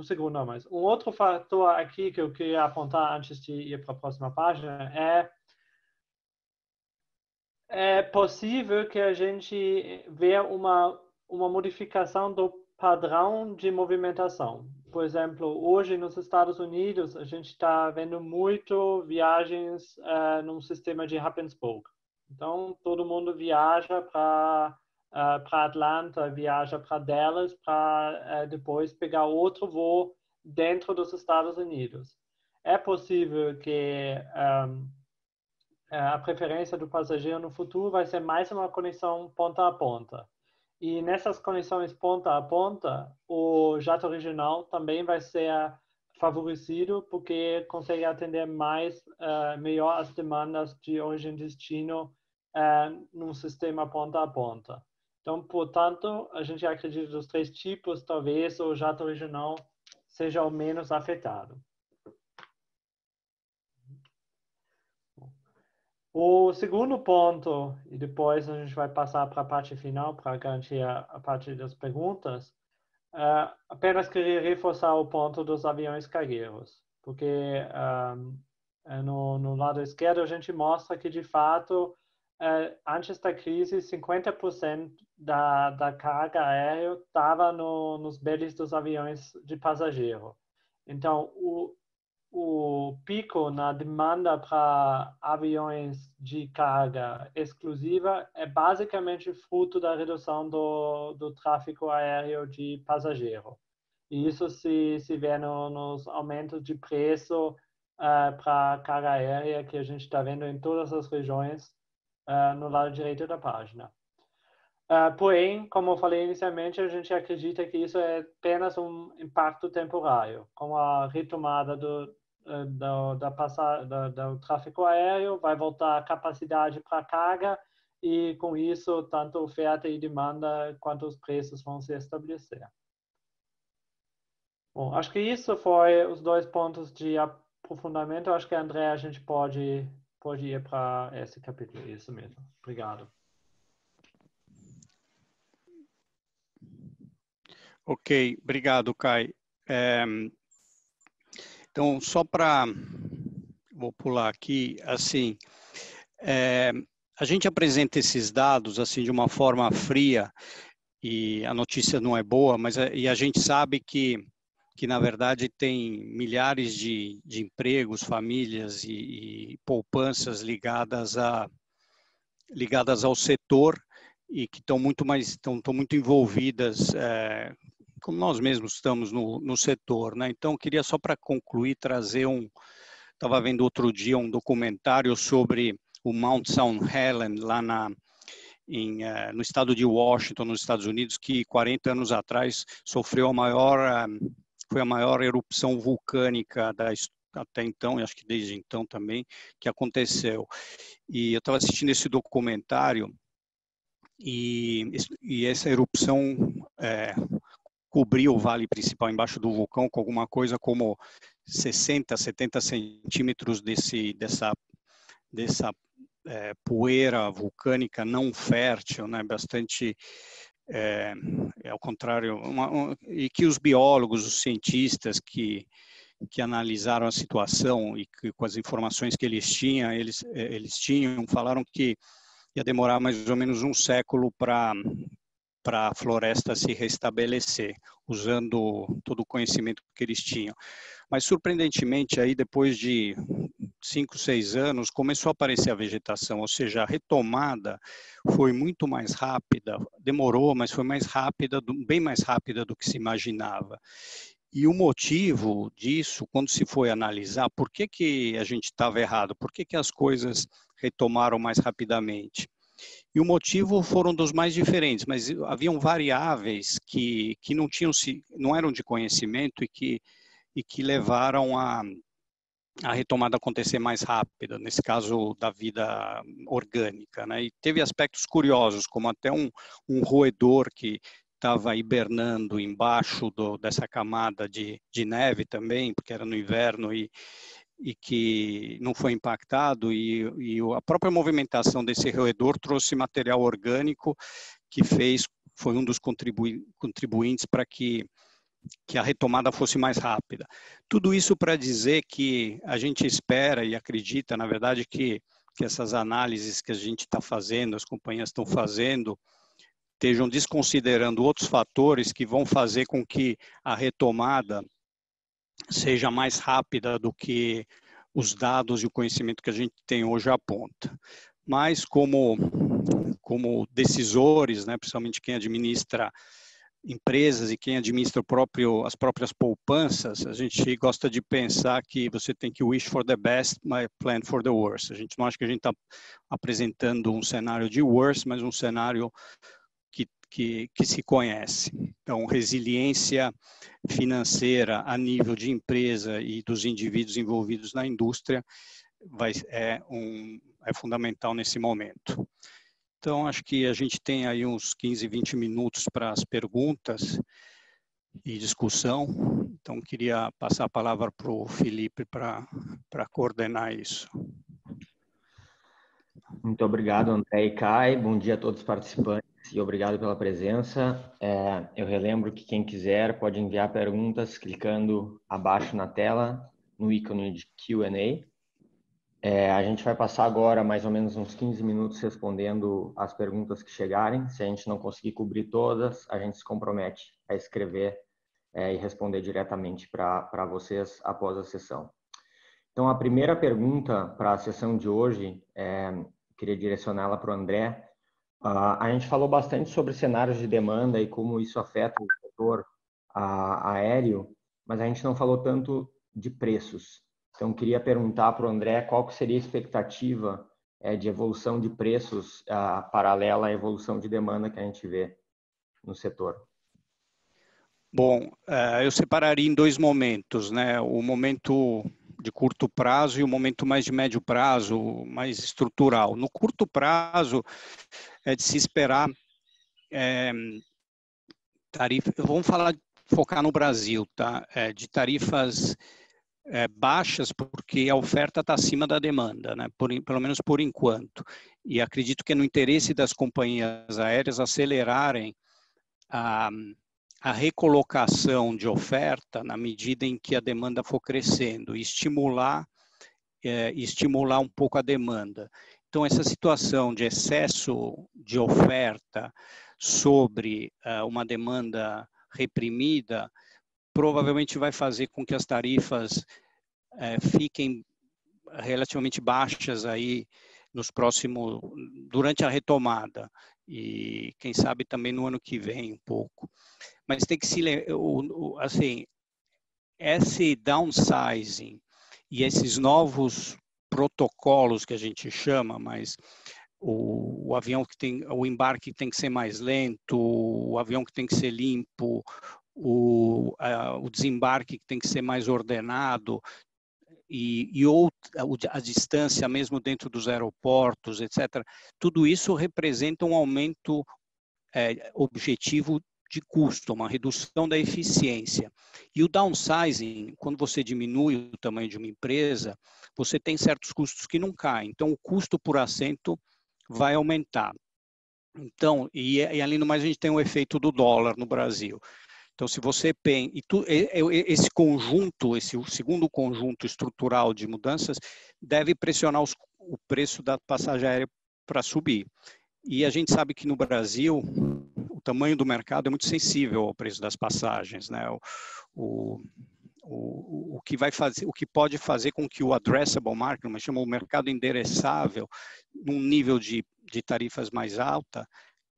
um segundo não, mas um outro fator aqui que eu queria apontar antes de ir para a próxima página é é possível que a gente veja uma uma modificação do padrão de movimentação. Por exemplo, hoje nos Estados Unidos a gente está vendo muito viagens uh, num sistema de hub and spoke. Então todo mundo viaja para uh, ah, para Atlanta, viaja para Dallas para uh, depois pegar outro voo dentro dos Estados Unidos. É possível que um, a preferência do passageiro no futuro vai ser mais uma conexão ponta a ponta. E nessas conexões ponta a ponta, o jato regional também vai ser favorecido porque consegue atender mais uh, melhor as demandas de origem e destino uh, num sistema ponta a ponta. Então, portanto, a gente acredita que dos três tipos, talvez o jato regional seja o menos afetado. O segundo ponto, e depois a gente vai passar para a parte final para garantir a, parte das perguntas, uh, apenas queria reforçar o ponto dos aviões cargueiros, porque um, é, no, no lado esquerdo a gente mostra que, de fato, antes da crise, 50% da, da carga aérea estava no, nos beles dos aviões de passageiro. Então, o, o pico na demanda para aviões de carga exclusiva é basicamente fruto da redução do, do tráfego aéreo de passageiro. E isso se, se vê no, nos aumentos de preço uh, para carga aérea que a gente está vendo em todas as regiões uh, no lado direito da página. Uh, porém, como eu falei inicialmente, a gente acredita que isso é apenas um impacto temporário. Com a retomada do, do, da passar, do, do tráfego aéreo, vai voltar a capacidade para carga e, com isso, tanto oferta e demanda quanto os preços vão se estabelecer. Bom, acho que isso foi os dois pontos de aprofundamento. Acho que, André, a gente pode, pode ir para esse capítulo. Isso mesmo. Obrigado. Ok, obrigado, Kai. É, então, só para. Vou pular aqui, assim. É, a gente apresenta esses dados assim de uma forma fria e a notícia não é boa, mas a, e a gente sabe que que na verdade tem milhares de, de empregos, famílias e, e poupanças ligadas a ligadas ao setor e que estão muito mais estão, estão muito envolvidas é, como nós mesmos estamos no, no setor, né? Então, queria só para concluir trazer um, estava vendo outro dia um documentário sobre o Mount St. Helen lá na em, uh, no estado de Washington, nos Estados Unidos, que 40 anos atrás sofreu a maior, foi a maior erupção vulcânica da até então, e acho que desde então também, que aconteceu. E eu estava assistindo esse documentário e, e essa erupção é, cobriu o vale principal embaixo do vulcão com alguma coisa como 60, 70 centímetros desse, dessa, dessa é, poeira vulcânica não fértil, né, bastante é, é ao contrário, uma, uma, e que os biólogos, os cientistas que, que analisaram a situação e que com as informações que eles tinham, eles, é, eles tinham, falaram que ia demorar mais ou menos um século para para a floresta se restabelecer, usando todo o conhecimento que eles tinham. Mas, surpreendentemente, aí depois de cinco, seis anos, começou a aparecer a vegetação, ou seja, a retomada foi muito mais rápida, demorou, mas foi mais rápida, bem mais rápida do que se imaginava. E o motivo disso, quando se foi analisar, por que, que a gente estava errado, por que, que as coisas retomaram mais rapidamente? E o motivo foram dos mais diferentes, mas haviam variáveis que, que não tinham não eram de conhecimento e que, e que levaram a, a retomada acontecer mais rápida, nesse caso da vida orgânica. Né? E teve aspectos curiosos, como até um, um roedor que estava hibernando embaixo do, dessa camada de, de neve também, porque era no inverno, e, e que não foi impactado e, e, a própria movimentação desse roedor trouxe material orgânico que fez foi um dos contribui, contribuintes para que que a retomada fosse mais rápida. Tudo isso para dizer que a gente espera e acredita, na verdade, que, que essas análises que a gente está fazendo, as companhias estão fazendo, estejam desconsiderando outros fatores que vão fazer com que a retomada seja mais rápida do que os dados e o conhecimento que a gente tem hoje aponta. Mas como como decisores, né, principalmente quem administra empresas e quem administra próprio, as próprias poupanças, a gente gosta de pensar que você tem que wish for the best, mas plan for the worst. A gente não acha que a gente está apresentando um cenário de worst, mas um cenário que, que se conhece. Então, resiliência financeira a nível de empresa e dos indivíduos envolvidos na indústria vai, é, um, é fundamental nesse momento. Então, acho que a gente tem aí uns 15, 20 minutos para as perguntas e discussão. Então, queria passar a palavra para o Felipe para coordenar isso. Muito obrigado, André e Kai. Bom dia a todos os participantes e obrigado pela presença. É, eu relembro que quem quiser pode enviar perguntas clicando abaixo na tela no ícone de Q&A. É, a gente vai passar agora mais ou menos uns 15 minutos respondendo as perguntas que chegarem. Se a gente não conseguir cobrir todas, a gente se compromete a escrever é, e responder diretamente para vocês após a sessão. Então, a primeira pergunta para a sessão de hoje, é, queria direcioná-la para o André, Uh, a gente falou bastante sobre cenários de demanda e como isso afeta o setor uh, aéreo, mas a gente não falou tanto de preços. Então, queria perguntar para o André qual que seria a expectativa é, de evolução de preços uh, paralela à evolução de demanda que a gente vê no setor. Bom, eh, eu separaria em dois momentos, né? O momento de curto prazo e o momento mais de médio prazo, mais estrutural. No curto prazo, é de se esperar é, tarifa, vamos falar, focar no Brasil, tá? É, de tarifas é, baixas, porque a oferta está acima da demanda, né? Por, pelo menos por enquanto. E acredito que é no interesse das companhias aéreas acelerarem a, a recolocação de oferta na medida em que a demanda for crescendo e estimular, é, estimular um pouco a demanda. Então, essa situação de excesso de oferta sobre uh, uma demanda reprimida provavelmente vai fazer com que as tarifas uh, fiquem relativamente baixas aí nos próximos durante a retomada e quem sabe também no ano que vem um pouco. Mas tem que se assim esse downsizing e esses novos protocolos que a gente chama, mas o, o, avião que tem o embarque tem que ser mais lento, o avião que tem que ser limpo, o, a, o desembarque que tem que ser mais ordenado e, e outra, a distância mesmo dentro dos aeroportos, etc. Tudo isso representa um aumento é, objetivo de custo, uma redução da eficiência. E o downsizing, quando você diminui o tamanho de uma empresa, você tem certos custos que não caem. Então, o custo por assento vai aumentar. Então, e, e além do mais, a gente tem o efeito do dólar no Brasil. Então, se você pensa, e tu, esse conjunto, esse segundo conjunto estrutural de mudanças, deve pressionar os, o preço da passagem aérea para subir. E a gente sabe que no Brasil, o tamanho do mercado é muito sensível ao preço das passagens, né? O, o, o, o, que vai fazer, o que pode fazer com que o addressable market, mas chama o mercado endereçável, num nível de, de tarifas mais alta,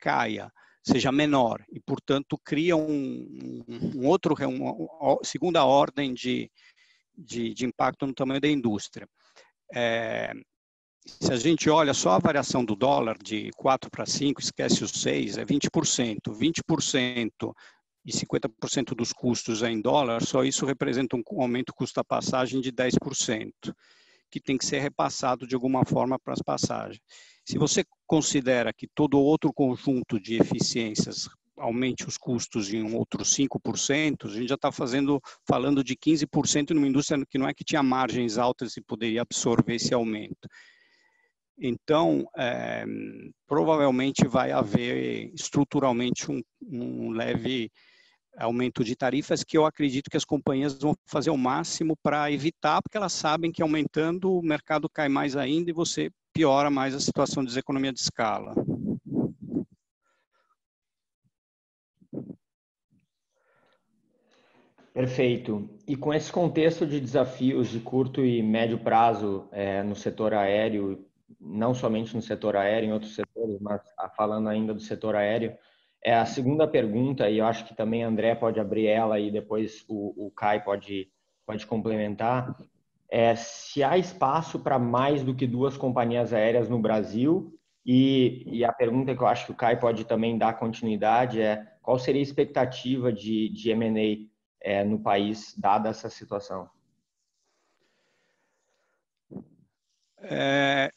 caia, seja menor e, portanto, cria um, um outro, uma segunda ordem de, de, de, impacto no tamanho da indústria. É, se a gente olha só a variação do dólar de 4 para 5, esquece os 6, é 20%. 20% e 50% dos custos é em dólar, só isso representa um aumento custo da passagem de 10%, que tem que ser repassado de alguma forma para as passagens. Se você considera que todo outro conjunto de eficiências aumente os custos em um outro 5%, a gente já está fazendo, falando de 15% numa indústria que não é que tinha margens altas e poderia absorver esse aumento. Então, é, provavelmente vai haver estruturalmente um, um leve aumento de tarifas que eu acredito que as companhias vão fazer o máximo para evitar, porque elas sabem que aumentando o mercado cai mais ainda e você piora mais a situação de deseconomia de escala. Perfeito. E com esse contexto de desafios de curto e médio prazo é, no setor aéreo, não somente no setor aéreo, em outros setores, mas falando ainda do setor aéreo, é a segunda pergunta, e eu acho que também André pode abrir ela e depois o, o Kai pode, pode complementar, é se há espaço para mais do que duas companhias aéreas no Brasil e, e, a pergunta que eu acho que o Kai pode também dar continuidade é qual seria a expectativa de, de M&A é, no país, dada essa situação? É,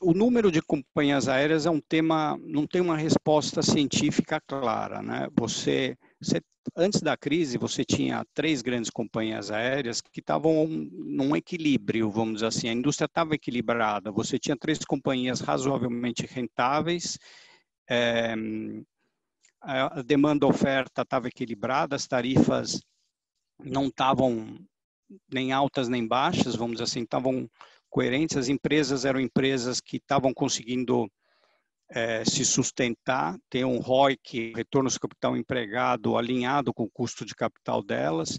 o número de companhias aéreas é um tema, não tem uma resposta científica clara, né? Você, você antes da crise, você tinha três grandes companhias aéreas que estavam num equilíbrio, vamos dizer assim, a indústria estava equilibrada. Você tinha três companhias razoavelmente rentáveis, é, a demanda oferta estava equilibrada, as tarifas não estavam nem altas nem baixas, vamos dizer assim, estavam coerentes. As empresas eram empresas que estavam conseguindo é, se sustentar, ter um ROIC, retorno sobre capital empregado, alinhado com o custo de capital delas,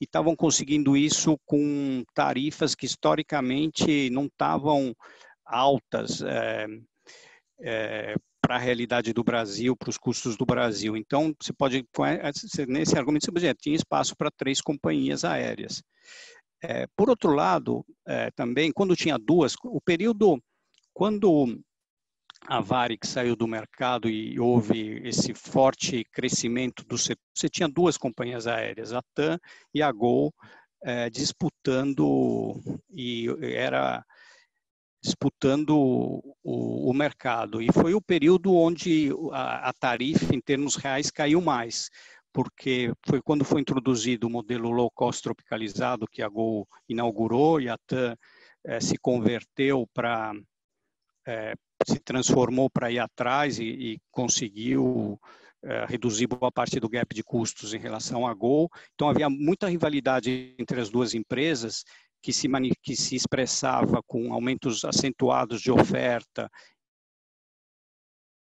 e estavam conseguindo isso com tarifas que historicamente não estavam altas é, é, para a realidade do Brasil, para os custos do Brasil. Então, você pode, nesse argumento, você pode dizer, tinha espaço para três companhias aéreas. É, por outro lado, é, também, quando tinha duas, o período, quando a Varig saiu do mercado e houve esse forte crescimento do setor, você tinha duas companhias aéreas, a TAM e a Gol, é, disputando, e era disputando o, o, mercado. E foi o período onde a, a tarifa, em termos reais, caiu mais porque foi quando foi introduzido o modelo low cost tropicalizado que a Gol inaugurou e a TAM eh, se converteu para, eh, se transformou para ir atrás e, e conseguiu eh, reduzir boa parte do gap de custos em relação à Gol. Então havia muita rivalidade entre as duas empresas que se, que se expressava com aumentos acentuados de oferta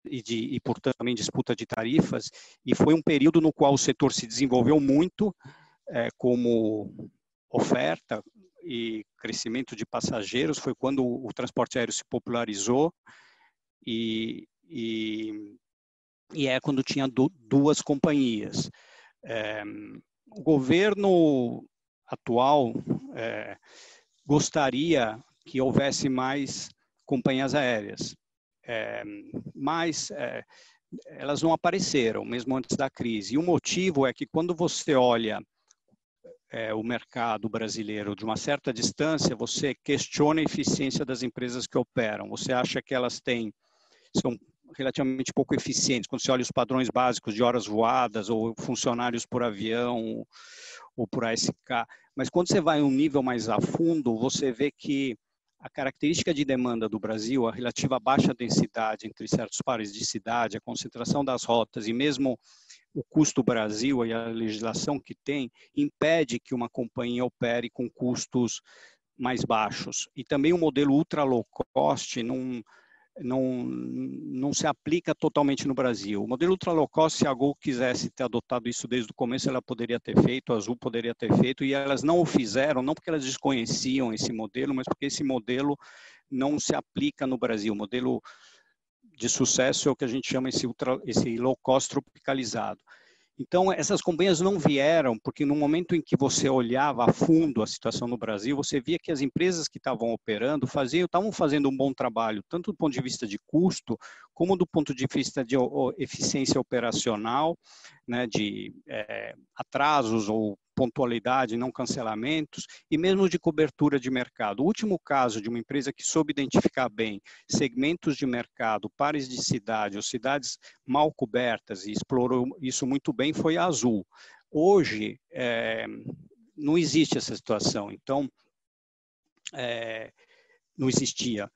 e, de, e, portanto, também disputa de tarifas, e foi um período no qual o setor se desenvolveu muito é, como oferta e crescimento de passageiros, foi quando o, transporte aéreo se popularizou, e, e, e é quando tinha du, duas companhias. É, o governo atual é, gostaria que houvesse mais companhias aéreas. É, mas é, elas não apareceram mesmo antes da crise. E o motivo é que quando você olha é, o mercado brasileiro de uma certa distância, você questiona a eficiência das empresas que operam. Você acha que elas têm são relativamente pouco eficientes quando você olha os padrões básicos de horas voadas ou funcionários por avião ou por ASK. Mas quando você vai um nível mais a fundo, você vê que a característica de demanda do Brasil, a relativa baixa densidade entre certos pares de cidade, a concentração das rotas e mesmo o custo Brasil e a legislação que tem, impede que uma companhia opere com custos mais baixos. E também o modelo ultra low cost não, não, não se aplica totalmente no Brasil. O modelo ultra cost, se a Gol quisesse ter adotado isso desde o começo, ela poderia ter feito, a Azul poderia ter feito, e elas não o fizeram, não porque elas desconheciam esse modelo, mas porque esse modelo não se aplica no Brasil. O modelo de sucesso é o que a gente chama esse, ultra, esse low cost tropicalizado. Então, essas companhias não vieram porque no momento em que você olhava a fundo a situação no Brasil, você via que as empresas que estavam operando faziam, estavam fazendo um bom trabalho, tanto do ponto de vista de custo, como do ponto de vista de eficiência operacional, né, de é, atrasos ou pontualidade, não cancelamentos, e mesmo de cobertura de mercado. O último caso de uma empresa que soube identificar bem segmentos de mercado, pares de cidade ou cidades mal cobertas e explorou isso muito bem foi a Azul. Hoje, é, não existe essa situação, então, é, não existia.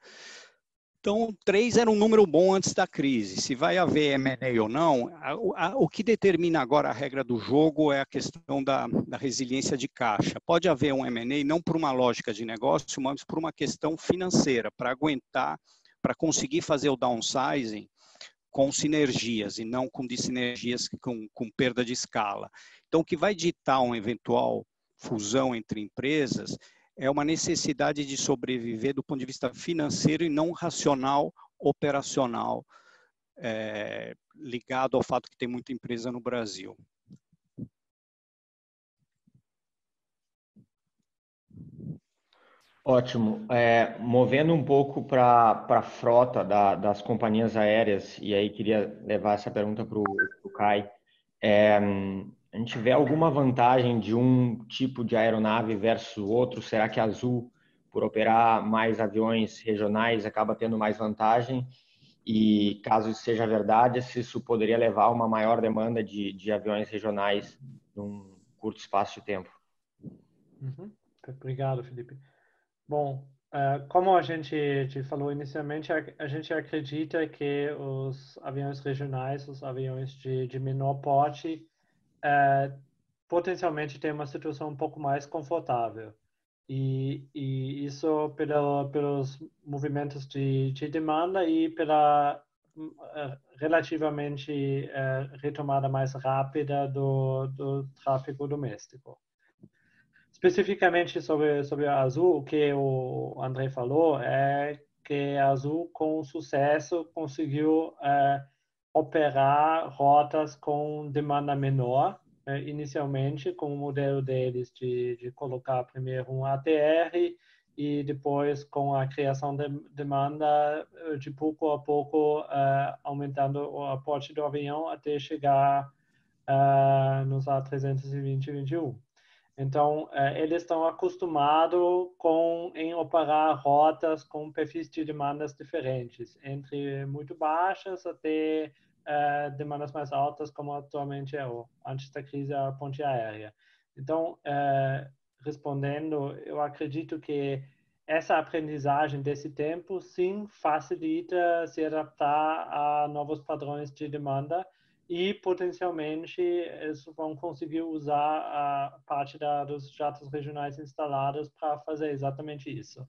Então, três era um número bom antes da crise. Se vai haver M&A ou não, a, a, o que determina agora a regra do jogo é a questão da, da resiliência de caixa. Pode haver um M&A não por uma lógica de negócio, mas por uma questão financeira, para aguentar, para conseguir fazer o downsizing com sinergias e não com dissinergias com, com perda de escala. Então, o que vai ditar uma eventual fusão entre empresas é uma necessidade de sobreviver do ponto de vista financeiro e não racional, operacional, é, ligado ao fato que tem muita empresa no Brasil. Ótimo. É, movendo um pouco para a frota da, das companhias aéreas, e aí queria levar essa pergunta para o Kai. É, a gente vê alguma vantagem de um tipo de aeronave versus outro? Será que a Azul, por operar mais aviões regionais, acaba tendo mais vantagem? E caso isso seja verdade, se isso poderia levar a uma maior demanda de, de aviões regionais num curto espaço de tempo? Uhum. Obrigado, Felipe. Bom, uh, como a gente falou inicialmente, a, gente acredita que os aviões regionais, os aviões de, de menor porte, é, potencialmente tem uma situação um pouco mais confortável. E, e isso pelo, pelos movimentos de, de demanda e pela uh, relativamente uh, retomada mais rápida do, do tráfego doméstico. Especificamente sobre, sobre a Azul, o que o André falou é que a Azul, com sucesso, conseguiu uh, operar rotas com demanda menor, né, inicialmente com o modelo deles de, de colocar primeiro um ATR e depois com a criação de demanda de pouco a pouco uh, aumentando o aporte do avião até chegar uh, nos A320 e 21. Então, uh, eles estão acostumados com em operar rotas com perfis de demandas diferentes, entre muito baixas até uh, demandas mais altas, como atualmente é o, antes da crise, a ponte aérea. Então, uh, respondendo, eu acredito que essa aprendizagem desse tempo, sim, facilita se adaptar a novos padrões de demanda e potencialmente eles vão conseguir usar a parte da, dos jatos regionais instalados para fazer exatamente isso.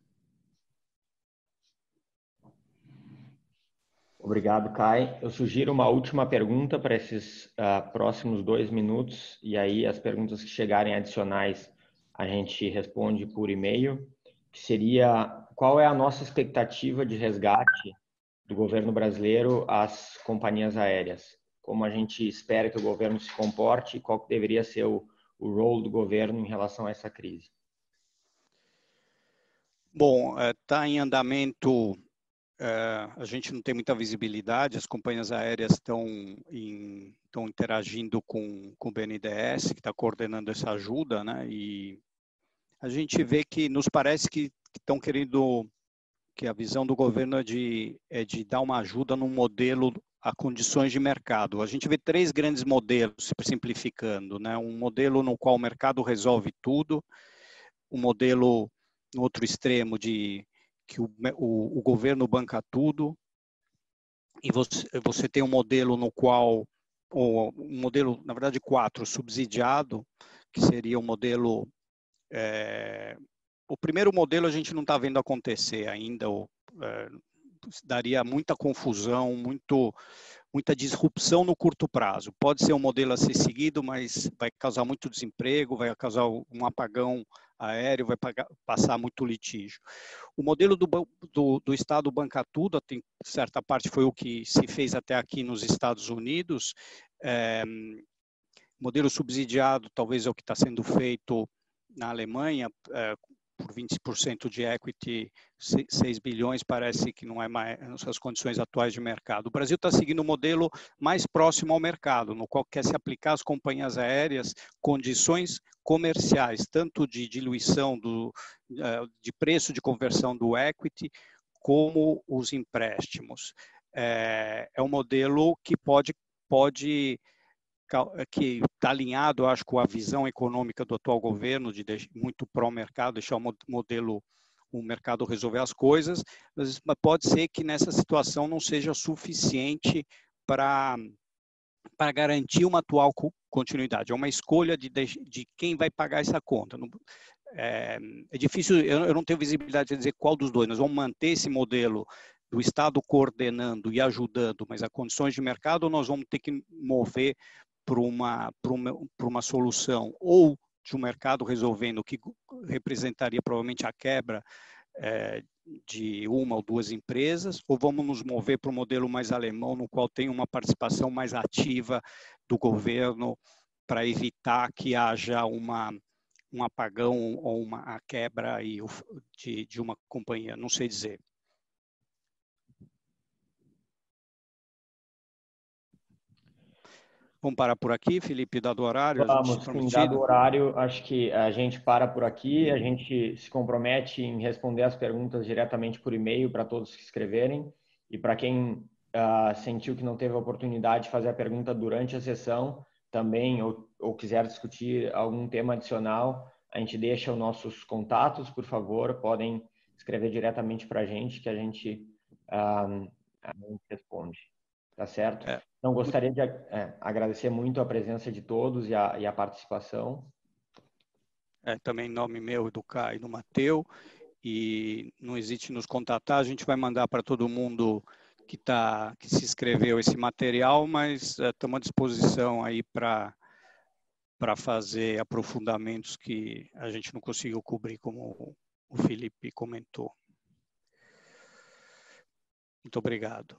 Obrigado, Kai. Eu sugiro uma última pergunta para esses uh, próximos dois minutos, e aí as perguntas que chegarem adicionais a gente responde por e-mail, que seria qual é a nossa expectativa de resgate do governo brasileiro às companhias aéreas? Como a gente espera que o governo se comporte e qual deveria ser o, o rol do governo em relação a essa crise? Bom, está eh, em andamento é, a gente não tem muita visibilidade, as companhias aéreas estão, em, estão interagindo com, com o BNDES, que está coordenando essa ajuda, né? E a gente vê que nos parece que estão querendo que a visão do governo é de, é de dar uma ajuda num modelo a condições de mercado. A gente vê três grandes modelos, simplificando, né? Um modelo no qual o mercado resolve tudo, um modelo no outro extremo de que o, o, o governo banca tudo, e você, você tem um modelo no qual, ou um modelo, na verdade, quatro, subsidiado, que seria o um modelo. É, o primeiro modelo a gente não está vendo acontecer ainda, ou, é, daria muita confusão, muito, muita disrupção no curto prazo. Pode ser um modelo a ser seguido, mas vai causar muito desemprego, vai causar um apagão aéreo, vai pagar, passar muito litígio. O modelo do, do, do Estado banca tudo, tem certa parte foi o que se fez até aqui nos Estados Unidos. É, modelo subsidiado talvez é o que está sendo feito na Alemanha, é, por 20% de equity, 6 bilhões, parece que não é mais as condições atuais de mercado. O Brasil está seguindo um modelo mais próximo ao mercado, no qual quer se aplicar às companhias aéreas condições comerciais, tanto de diluição do, eh, de preço de conversão do equity, como os empréstimos. É, é um modelo que pode, pode que está alinhado, acho, com a visão econômica do atual governo, de muito pró-mercado, deixar o modelo, o mercado resolver as coisas, mas pode ser que nessa situação não seja suficiente para para garantir uma atual continuidade. É uma escolha de, de quem vai pagar essa conta. É, é difícil, eu, eu não tenho visibilidade de dizer qual dos dois. Nós vamos manter esse modelo do Estado coordenando e ajudando, mas a condições de mercado, nós vamos ter que mover para uma, uma, uma solução ou de um mercado resolvendo o que representaria provavelmente a quebra é, de uma ou duas empresas, ou vamos nos mover para o modelo mais alemão, no qual tem uma participação mais ativa do governo para evitar que haja uma, um apagão ou uma quebra de, de uma companhia, não sei dizer. Vamos parar por aqui, Felipe, dado o horário? Vamos, sim, dado o horário, acho que a gente para por aqui, a gente se compromete em responder as perguntas diretamente por e-mail para todos que escreverem e para quem uh, sentiu que não teve a oportunidade de fazer a pergunta durante a sessão, também, ou, ou quiser discutir algum tema adicional, a gente deixa os nossos contatos, por favor, podem escrever diretamente para a gente que a gente, uh, a gente responde. Tá certo? É. Então, gostaria de é, agradecer muito a presença de todos e a, e a participação. É, também em nome meu, do Caio e do Mateu. E não hesite nos contatar, a gente vai mandar para todo mundo que, tá, que se inscreveu esse material, mas estamos é, à disposição aí para para fazer aprofundamentos que a gente não conseguiu cobrir, como o Felipe comentou. Muito obrigado.